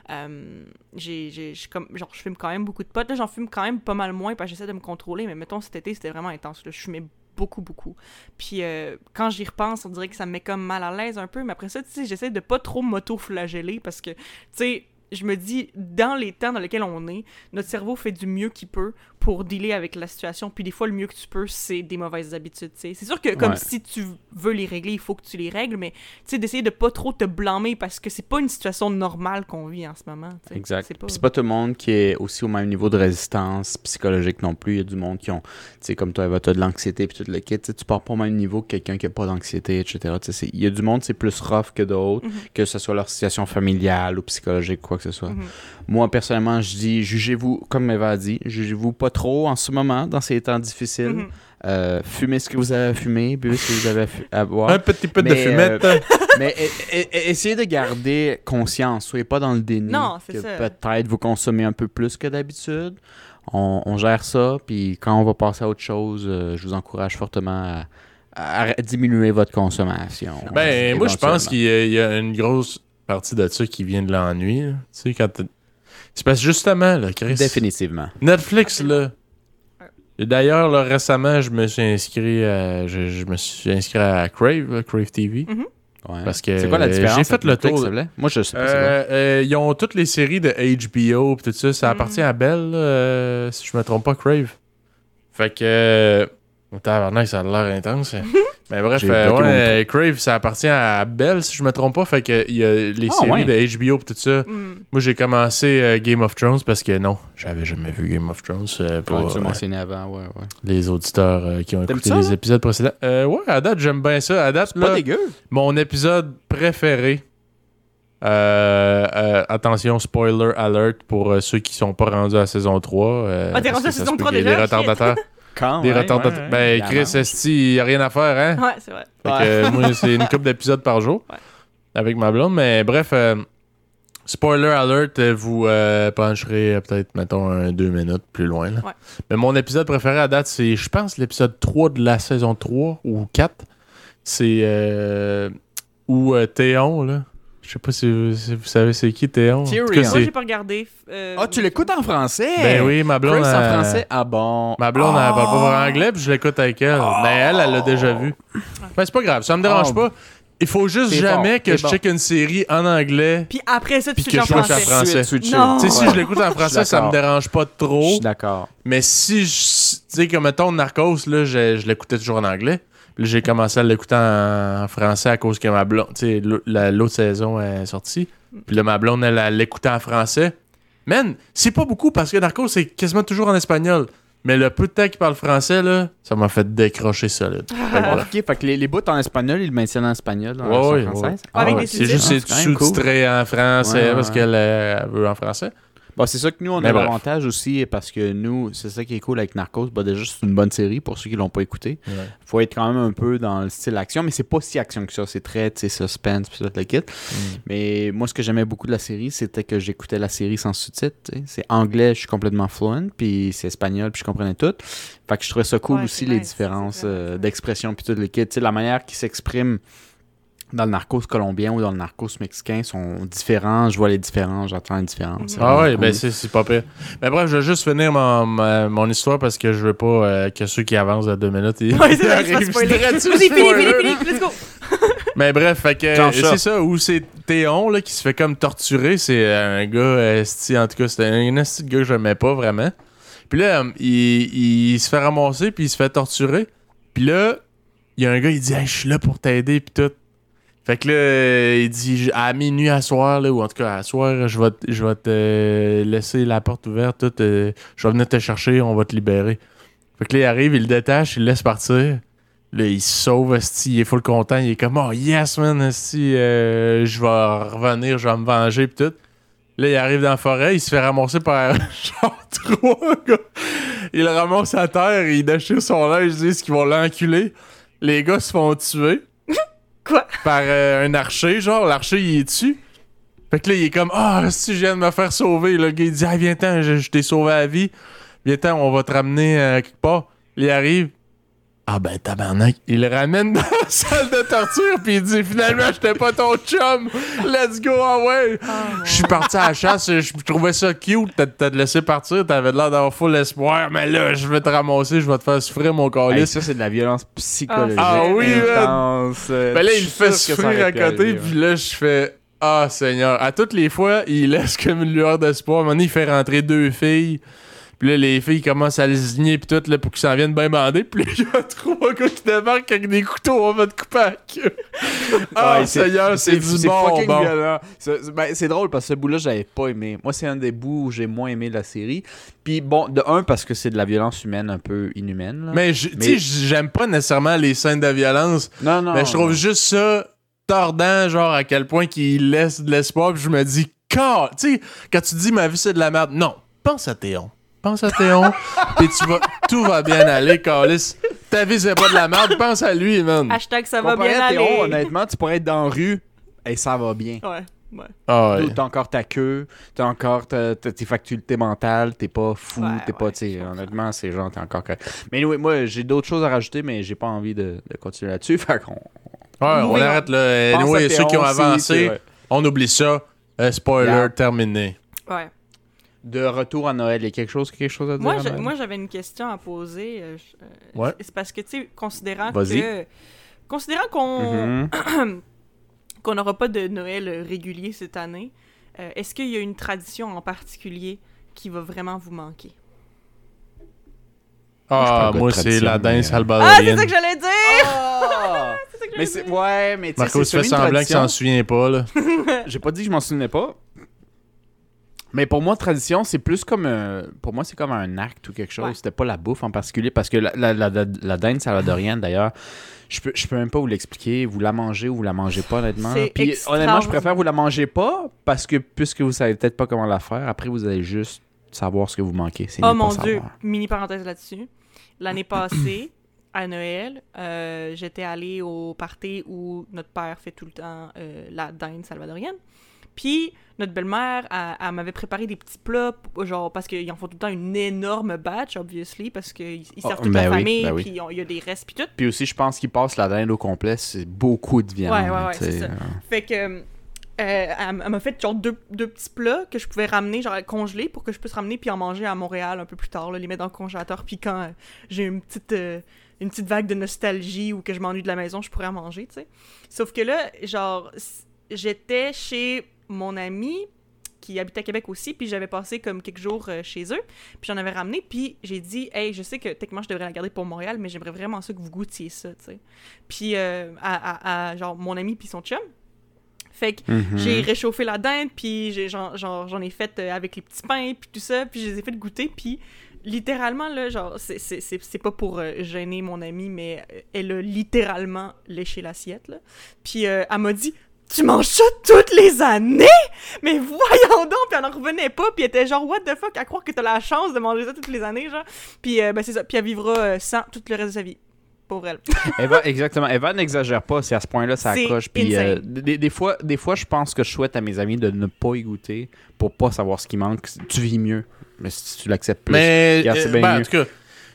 euh, j'ai, comme, genre, je fume quand même beaucoup de potes, là, j'en fume quand même pas mal moins, parce que j'essaie de me contrôler, mais mettons, cet été, c'était vraiment intense, là, je fumais beaucoup, beaucoup. Puis euh, quand j'y repense, on dirait que ça me met comme mal à l'aise un peu, mais après ça, tu sais, j'essaie de pas trop m'auto-flageller, parce que, tu sais, je me dis, dans les temps dans lesquels on est, notre cerveau fait du mieux qu'il peut pour dealer avec la situation. Puis des fois, le mieux que tu peux, c'est des mauvaises habitudes. tu. C'est sûr que comme Ouais. si tu veux les régler, il faut que tu les règles, mais tu d'essayer de pas trop te blâmer parce que c'est pas une situation normale qu'on vit en ce moment. tu sais. Exact. C'est pas... Pas tout le monde qui est aussi au même niveau de résistance psychologique non plus. Il y a du monde qui ont, tu sais, comme toi, Eva, t'as de l'anxiété puis tout le kit. Tu sais, tu pars pas au même niveau que quelqu'un qui a pas d'anxiété, etc. Tu Il y a du monde, c'est plus rough que d'autres, Mhm. que ce soit leur situation familiale ou psychologique, quoi que ce soit. Mhm. Moi, personnellement, je dis, jugez-vous, comme Eva a dit, jugez-vous pas trop en ce moment, dans ces temps difficiles. Mhm. Euh, fumez ce que vous avez à fumer, buvez ce que vous avez à, fu- à boire. Un petit peu de Mais, fumette. Mais e- e- e- essayez de garder conscience. Soyez pas dans le déni. Non, c'est que ça. Peut-être vous consommez un peu plus que d'habitude. On, on gère ça. Puis quand on va passer à autre chose, euh, je vous encourage fortement à, à diminuer votre consommation. Ben, moi, je pense qu'il y, a- il y a une grosse partie de ça qui vient de l'ennui. là. Tu sais, quand t'as- C'est parce que justement, là, Chris, Définitivement. Netflix, là. Et D'ailleurs, là, récemment, je me suis inscrit à, je, je me suis inscrit à Crave, là, Crave TV. Ouais. Parce que c'est quoi la euh, différence j'ai fait avec le Netflix, tour s'il plaît? Moi, je sais pas. c'est quoi. Euh, euh, ils ont toutes les séries de HBO pis tout ça. Ça Mm. appartient à Bell, là, euh, si je me trompe pas, Crave. Fait que. Euh, tabarnak, ça a l'air intense. Mais bref, J'ai euh, ouais, mon euh, Crave, ça appartient à Bell, si je me trompe pas. Fait que il y a les Ah, séries ouais. de HBO pis tout ça. Mhm. Moi, j'ai commencé euh, Game of Thrones parce que non, j'avais jamais vu Game of Thrones euh, pour Ouais, tu euh, mentionné avant, ouais, ouais. les auditeurs euh, qui ont écouté ça, les là? épisodes précédents. Euh, ouais, à date, j'aime bien ça. À date, C'est pas là, dégueu. mon épisode préféré. euh, euh, attention, spoiler alert pour euh, ceux qui sont pas rendus à la saison 3. euh, Ah, t'es rendu à ça saison se peut 3 qu'il y ait déjà? Des retardataires. Quand des même, retardataires. ouais, Ben. Chris, Esti, il y a rien à faire, hein? Ouais, c'est vrai. Fait que, Ouais. euh, moi, c'est une couple d'épisodes par jour Ouais. avec ma blonde. Mais bref, euh, spoiler alert, euh, vous euh, pencherez euh, peut-être, mettons, un, deux minutes plus loin. là. Ouais. Mais mon épisode préféré à date, c'est, je pense, l'épisode 3 de la saison 3 ou 4. C'est euh, où euh, Théon, là. Je sais pas si vous, si vous savez c'est qui Théon. Tyrion. Moi, j'ai pas regardé. euh, Ah, tu l'écoutes en français? Ben oui, ma blonde. Chris en elle- français? Ah bon. Ma blonde, elle parle pas Ah. vraiment anglais, puis je l'écoute avec elle. Mais elle, elle l'a déjà vu. Ben, c'est pas grave, ça me dérange Ah. pas. Il faut juste jamais bon, que je bon. check une série en anglais. Puis après ça, tu Puis que en je switch en français. français. Non. Tu sais, si je l'écoute en français, ça me dérange pas Je trop. suis d'accord. Mais si je. Tu sais, comme mettons Narcos, là, je, je l'écoutais toujours en anglais. Puis là, j'ai commencé à l'écouter en, en français à cause que ma blonde. Tu sais, l'au- la- l'autre saison est sortie. Puis là, ma blonde, elle, l'écoutait en français. Man, c'est pas beaucoup parce que Narcos, c'est quasiment toujours en espagnol. Mais le peu de temps qu'il parle français, là, ça m'a fait décrocher solide. Fait que voilà. Ok, fait que les, les bouts en espagnol, ils le maintiennent en espagnol Ouais, ouais, ouais. Des C'est juste Ah, c'est c'est cool. sous-titré en français Ouais, parce ouais. qu'elle elle veut en français. Bon, c'est ça que nous, on Mais a bref. l'avantage aussi, parce que nous, c'est ça qui est cool avec Narcos. Bah, déjà, c'est une bonne série pour ceux qui l'ont pas écouté. faut être quand même un peu dans le style action, mais c'est pas si action que ça. C'est très, tu sais, suspense, puis tout le kit. Mais moi, ce que j'aimais beaucoup de la série, c'était que j'écoutais la série sans sous-titres. C'est anglais, je suis complètement fluent, puis c'est espagnol, puis je comprenais tout. Fait que je trouvais ça cool Ouais, aussi, les nice, différences euh, d'expression, puis tout le kit. Tu sais, la manière qu'ils s'expriment dans le narcos colombien ou dans le narcos mexicain sont différents. Je vois les différences, j'entends les différences. Ah cool. ben c'est c'est pas pire. Mais bref, je vais juste finir mon, ma- mon histoire parce que je veux pas euh, que ceux qui avancent de deux minutes ils, Ouais, c'est fini, fini, fini, let's go. Mais bref, fait que euh, c'est ça où c'est Théon là qui se fait comme torturer, c'est un gars esti en tout cas, c'était un esti de gars que j'aimais pas vraiment. Puis là euh, il, il se fait ramasser puis il se fait torturer. Puis là, il y a un gars il dit hey, je suis là pour t'aider puis tout. Fait que là, euh, il dit à minuit à soir, là, ou en tout cas à soir, je vais, te- je vais te laisser la porte ouverte, tout, euh, je vais venir te chercher, on va te libérer. Fait que là, il arrive, il le détache, il le laisse partir. Là, il se sauve, il est full content, il est comme Oh yes man, esti, euh, je vais revenir, je vais me venger pis tout. Là, il arrive dans la forêt, il se fait ramasser par genre trois gars. Il le ramasse à terre, il déchire son linge, ils disent qu'ils vont l'enculer. Les gars se font tuer. Quoi? Par euh, un archer, genre, l'archer il est dessus. Fait que là, il est comme Ah, si je viens de me faire sauver. Le gars il dit Ah, viens-t'en, je, t'ai sauvé la vie. Viens-t'en, on va te ramener euh, quelque part. Il arrive. Ah ben tabarnak, il le ramène dans la salle de torture puis il dit finalement j'étais pas ton chum, let's go ah ouais. Je suis parti à la chasse, je, trouvais ça cute, t'as te laissé partir, t'avais l'air d'avoir full espoir, mais là je vais te ramasser, je vais te faire souffrir mon Hey, calice. ça, c'est de la violence psychologique. Ah oui, man. intense. Ben là, il le fait souffrir à côté, puis là, je fais Ah, Seigneur. À toutes les fois, il laisse comme une lueur d'espoir. À un moment donné, il fait rentrer deux filles. Puis là, les filles commencent à les signer, puis tout, là, pour qu'ils s'en viennent bien bander. Puis là, il y a trois gars qui débarquent avec des couteaux, on va te couper. Ah, Ouais, c'est- Seigneur, c'est du bon. bon. violent. C'est c'est- ben, c'est drôle parce que ce bout-là, j'avais pas aimé. Moi, c'est un des bouts où j'ai moins aimé la série. Puis bon, de un, parce que c'est de la violence humaine un peu inhumaine. là. Mais, tu sais, j'aime pas nécessairement les scènes de violence. non, non. mais je trouve juste ça tordant, genre, à quel point qu'il laisse de l'espoir. Puis je me dis, quand, tu sais, quand tu dis ma vie c'est de la merde, non, pense à Théon. Pense à Théon, puis tu vas, tout va bien aller, Calis. Ta vie c'est pas de la merde, pense à lui, man. Hashtag ça va Comparé bien à Théo, aller. honnêtement, tu pourrais être dans la rue et ça va bien. Ouais, ouais. Ah ouais. T'as encore ta queue, t'as encore ta- ta- tes facultés mentales, t'es pas fou, Ouais, t'es pas, honnêtement, c'est genre, t'es encore. Mais anyway, moi, j'ai d'autres choses à rajouter, mais j'ai pas envie de, de continuer là-dessus, fait qu'on... Ouais, on Oui, arrête là. Anyway, ceux qui ont Théon aussi, avancé, on oublie ça. Euh, spoiler, Yeah. terminé. Ouais. De retour à Noël, il y a quelque chose, quelque chose à dire Moi, à je- Noël? moi, j'avais une question à poser. euh, je- euh, Ouais. C'est parce que, tu sais, considérant Vas-y. que... Considérant qu'on Mhm. qu'on n'aura pas de Noël régulier cette année, euh, est-ce qu'il y a une tradition en particulier qui va vraiment vous manquer? Ah, moi, c'est la danse Ah, c'est salvadorienne. ça que j'allais dire! Ah! C'est ça que mais j'allais c'est... dire. Ouais, mais tu sais, Marco semi une semblant qu'il s'en tradition. souvient pas, là. J'ai pas dit que je m'en souvenais pas. Mais pour moi, tradition, c'est plus comme un... Pour moi, c'est comme un acte ou quelque chose. Ouais. C'était pas la bouffe en particulier. Parce que la, la, la, la, la dinde salvadorienne, d'ailleurs, je peux, je peux même pas vous l'expliquer. Vous la mangez ou vous la mangez pas, honnêtement. C'est Puis honnêtement, je extraordinaire. préfère vous la mangez pas parce que puisque vous savez peut-être pas comment la faire, après, vous allez juste savoir ce que vous manquez. C'est Oh mon pas dieu, savoir. mini parenthèse là-dessus. L'année passée, à Noël, euh, j'étais allée au party où notre père fait tout le temps euh, la dinde salvadorienne. Puis notre belle-mère, elle, elle m'avait préparé des petits plats, genre parce qu'ils en font tout le temps une énorme batch, obviously, parce qu'ils ils servent Oh, toute ben la oui, famille, ben puis il y a des restes, puis tout. Puis aussi, je pense qu'ils passent la dinde au complet. C'est beaucoup de viande. Ouais, ouais, ouais, c'est ça. euh. Fait que euh, elle, elle m'a fait genre deux, deux petits plats que je pouvais ramener, genre congeler pour que je puisse ramener puis en manger à Montréal un peu plus tard, là, les mettre dans le congélateur. Puis quand euh, j'ai une petite, euh, une petite vague de nostalgie ou que je m'ennuie de la maison, je pourrais en manger, tu sais. Sauf que là, genre, j'étais chez mon ami qui habitait à Québec aussi, puis j'avais passé comme quelques jours euh, chez eux, puis j'en avais ramené, puis j'ai dit, hey, je sais que techniquement je devrais la garder pour Montréal, mais j'aimerais vraiment ça que vous goûtiez ça, tu sais. Puis euh, à, à- à, genre mon ami puis son chum. Fait que Mhm. j'ai réchauffé la dinde, puis j'en ai fait euh, avec les petits pains, puis tout ça, puis je les ai fait goûter, puis littéralement, là, genre, c'est- pas pour euh, gêner mon amie, mais elle a littéralement léché l'assiette, là. Puis euh, elle m'a dit « Tu manges ça toutes les années? Mais voyons donc! » Puis elle en revenait pas, puis elle était genre « What the fuck? À croire que t'as la chance de manger ça toutes les années, genre. » Puis euh, ben c'est ça, puis elle vivra euh, sans tout le reste de sa vie. Pauvre elle. Eva, exactement. Eva n'exagère pas si à ce point-là ça C'est accroche. Puis euh, des, des fois, des fois, je pense que je souhaite à mes amis de ne pas y goûter pour pas savoir ce qui manque. Tu vis mieux. Mais si tu l'acceptes plus. Mais, Regarde, c'est euh, bien ben, en mieux. tout cas,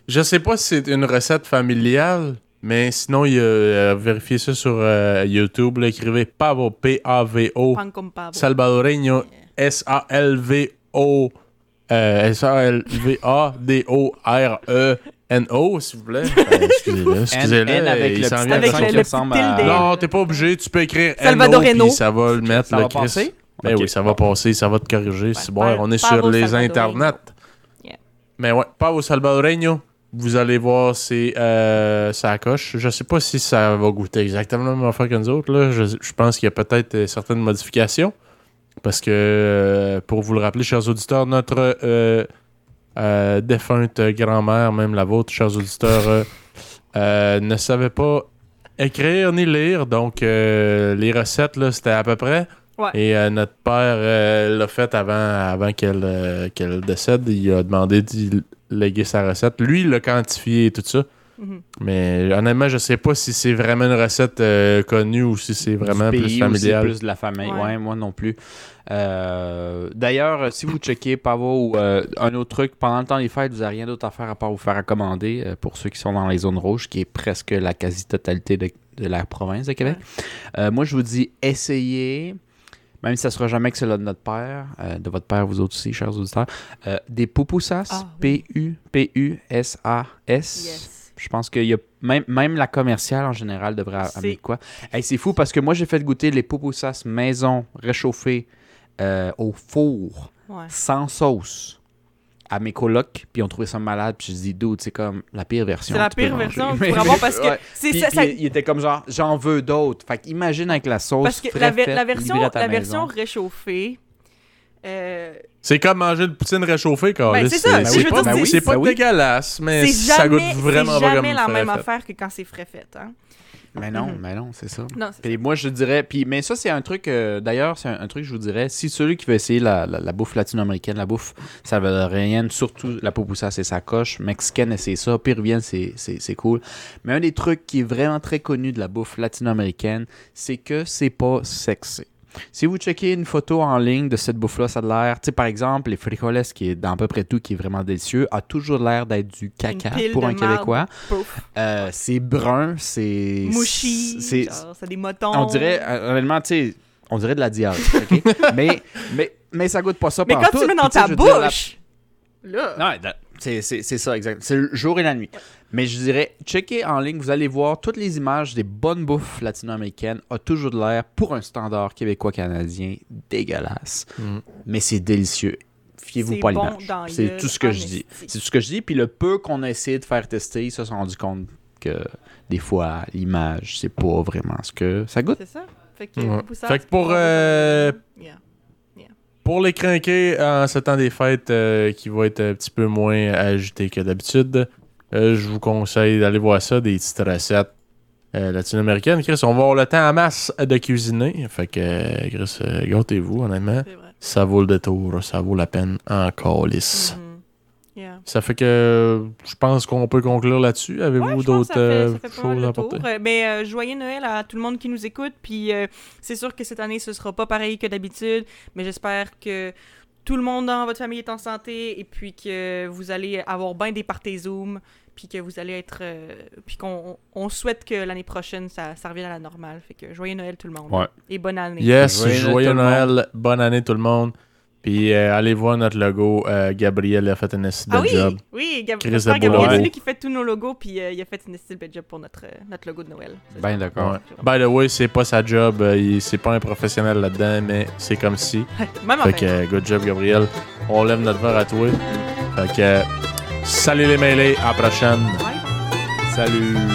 je sais pas si c'est une recette familiale, mais sinon, il a euh, vérifié ça sur euh, YouTube. là, écrivez Pavo, P-A-V-O, Pan comme pavo. Salvadoreño, S-A-L-V-O, euh, S-A-L-V-A-D-O-R-E-N-O, s'il vous plaît. Euh, excusez-le, excusez-le. N avec il le s'en petit vient Avec le- qui le ressemble petit à- tilde. Non, t'es pas obligé, tu peux écrire Salvadoreno. N-O, puis ça va le mettre, Ça le va Chris. passer? Ben Ok. oui, ça va passer, ça va te corriger. c'est bon, par- on est sur les internets. Yeah. Mais ouais, au Salvadoreño. Vous allez voir, c'est euh, ça coche. Je sais pas si ça va goûter exactement la même affaire que nous autres. Là. Je, je pense qu'il y a peut-être euh, certaines modifications. Parce que, euh, pour vous le rappeler, chers auditeurs, notre euh, défunte grand-mère, même la vôtre, chers auditeurs, ne savait pas écrire ni lire. Donc, les recettes, c'était à peu près. Ouais. Et euh, notre père euh, l'a fait avant, avant qu'elle euh, qu'elle décède. Il a demandé de léguer sa recette. Lui, il l'a quantifié et tout ça. Mhm. Mais honnêtement, je sais pas si c'est vraiment une recette euh, connue ou si c'est vraiment du plus familial. plus de la famille. Ouais, Ouais. moi non plus. Euh, D'ailleurs, si vous checkez Pavo ou euh, un autre truc, pendant le temps des fêtes, vous n'avez rien d'autre à faire à part vous faire commander euh, pour ceux qui sont dans les zones rouges, qui est presque la quasi-totalité de, de la province de Québec. Euh, moi, je vous dis, essayez, même si ça sera jamais que c'est de notre père, euh, de votre père, vous autres aussi, chers auditeurs, euh, des pupusas, Ah, oui. P-U-P-U-S-A-S. Yes. Je pense qu'il y a même, même la commerciale en général devrait amener quoi. Hey, c'est fou parce que moi j'ai fait goûter les pupusas maison réchauffées euh, au four Ouais. sans sauce à mes colocs puis on trouvait ça malade puis je dis dude c'est comme la pire version. C'est la peux pire version que Mais- tu pourras avoir parce que ouais. c'est Puis, ça, puis ça- il était comme genre j'en veux d'autres. Fait imagine avec la sauce parce que frais la, ver- faite, la version livrée à ta la version réchauffée euh, C'est comme manger de poutine réchauffée, quand Ben, c'est ça, je veux pas, dire, c'est- c'est pas ben oui. dégueulasse, mais c'est ça goûte jamais, vraiment c'est jamais comme la même fait. affaire que quand c'est frais fait hein. Mais non, Mhm. mais non, c'est ça. non moi, je dirais. Puis, mais ça, c'est un truc. euh, D'ailleurs, c'est un, un truc, je vous dirais. Si celui qui veut essayer la, la, la bouffe latino-américaine, la bouffe salvadorienne, surtout la pupusa, c'est sa coche. Mexicaine, c'est ça. Péruvienne, c'est c'est- c'est cool. Mais un des trucs qui est vraiment très connu de la bouffe latino-américaine, c'est que c'est pas sexy. Si vous checkez une photo en ligne de cette bouffe-là, ça a l'air, tu sais, par exemple, les frijoles, qui est dans à peu près tout, qui est vraiment délicieux, a toujours l'air d'être du caca pour un. Québécois. Euh, c'est brun, c'est. mouchi C'est genre, ça a des motons on dirait, euh, honnêtement, tu sais, on dirait de la diarrhée, mais, mais, mais ça goûte pas ça mais quand tu le mets dans tu ta bouche là Non, da- c'est c'est- c'est ça, exact. C'est le jour et la nuit. Mais je dirais, checkez en ligne, vous allez voir toutes les images des bonnes bouffes latino-américaines a toujours de l'air, pour un standard québécois-canadien, dégueulasse. Mm. Mais c'est délicieux. Fiez-vous pas à bon l'image. C'est tout ce que je dis. C'est tout ce que je dis. Puis le peu qu'on a essayé de faire tester, ils se sont rendu compte que des fois, l'image, c'est pas vraiment ce que ça goûte. c'est ça fait que, Ouais. poussage, Fait que pour, euh, yeah. Pour les crinqués en ce temps des fêtes euh, qui va être un petit peu moins agité que d'habitude, euh, je vous conseille d'aller voir ça, des petites recettes euh, latino-américaines. Chris, on va avoir le temps en masse de cuisiner. Fait que, euh, Chris, gâtez-vous, honnêtement. Ça vaut le détour, ça vaut la peine encore lisse. Mhm. Yeah. Ça fait que je pense qu'on peut conclure là-dessus. Avez-vous d'autres euh, choses à apporter? Mais euh, joyeux Noël à tout le monde qui nous écoute. Puis euh, c'est sûr que cette année, ce sera pas pareil que d'habitude. Mais j'espère que tout le monde dans votre famille est en santé et puis que vous allez avoir bien des parties Zoom, puis que vous allez être. euh, puis qu'on on souhaite que l'année prochaine ça, ça revienne à la normale. Fait que joyeux Noël tout le monde. Ouais. Et bonne année. Yes, Joyeux joyeux, Noël, bonne année tout le monde. Puis euh, allez voir notre logo. Euh, Gabriel a fait un assez Ah bel oui, job. oui, Gab Chris Gabriel, c'est lui qui fait tous nos logos, puis euh, il a fait une style bel job pour notre, euh, notre logo de Noël. Ben d'accord. Ouais. By the way, c'est pas sa job. euh, il- c'est pas un professionnel là-dedans, mais c'est comme si. Même Fait affaire. que, euh, good job, Gabriel. On lève notre verre à toi. Fait que, euh, salut les mêlés, à la prochaine. Salut.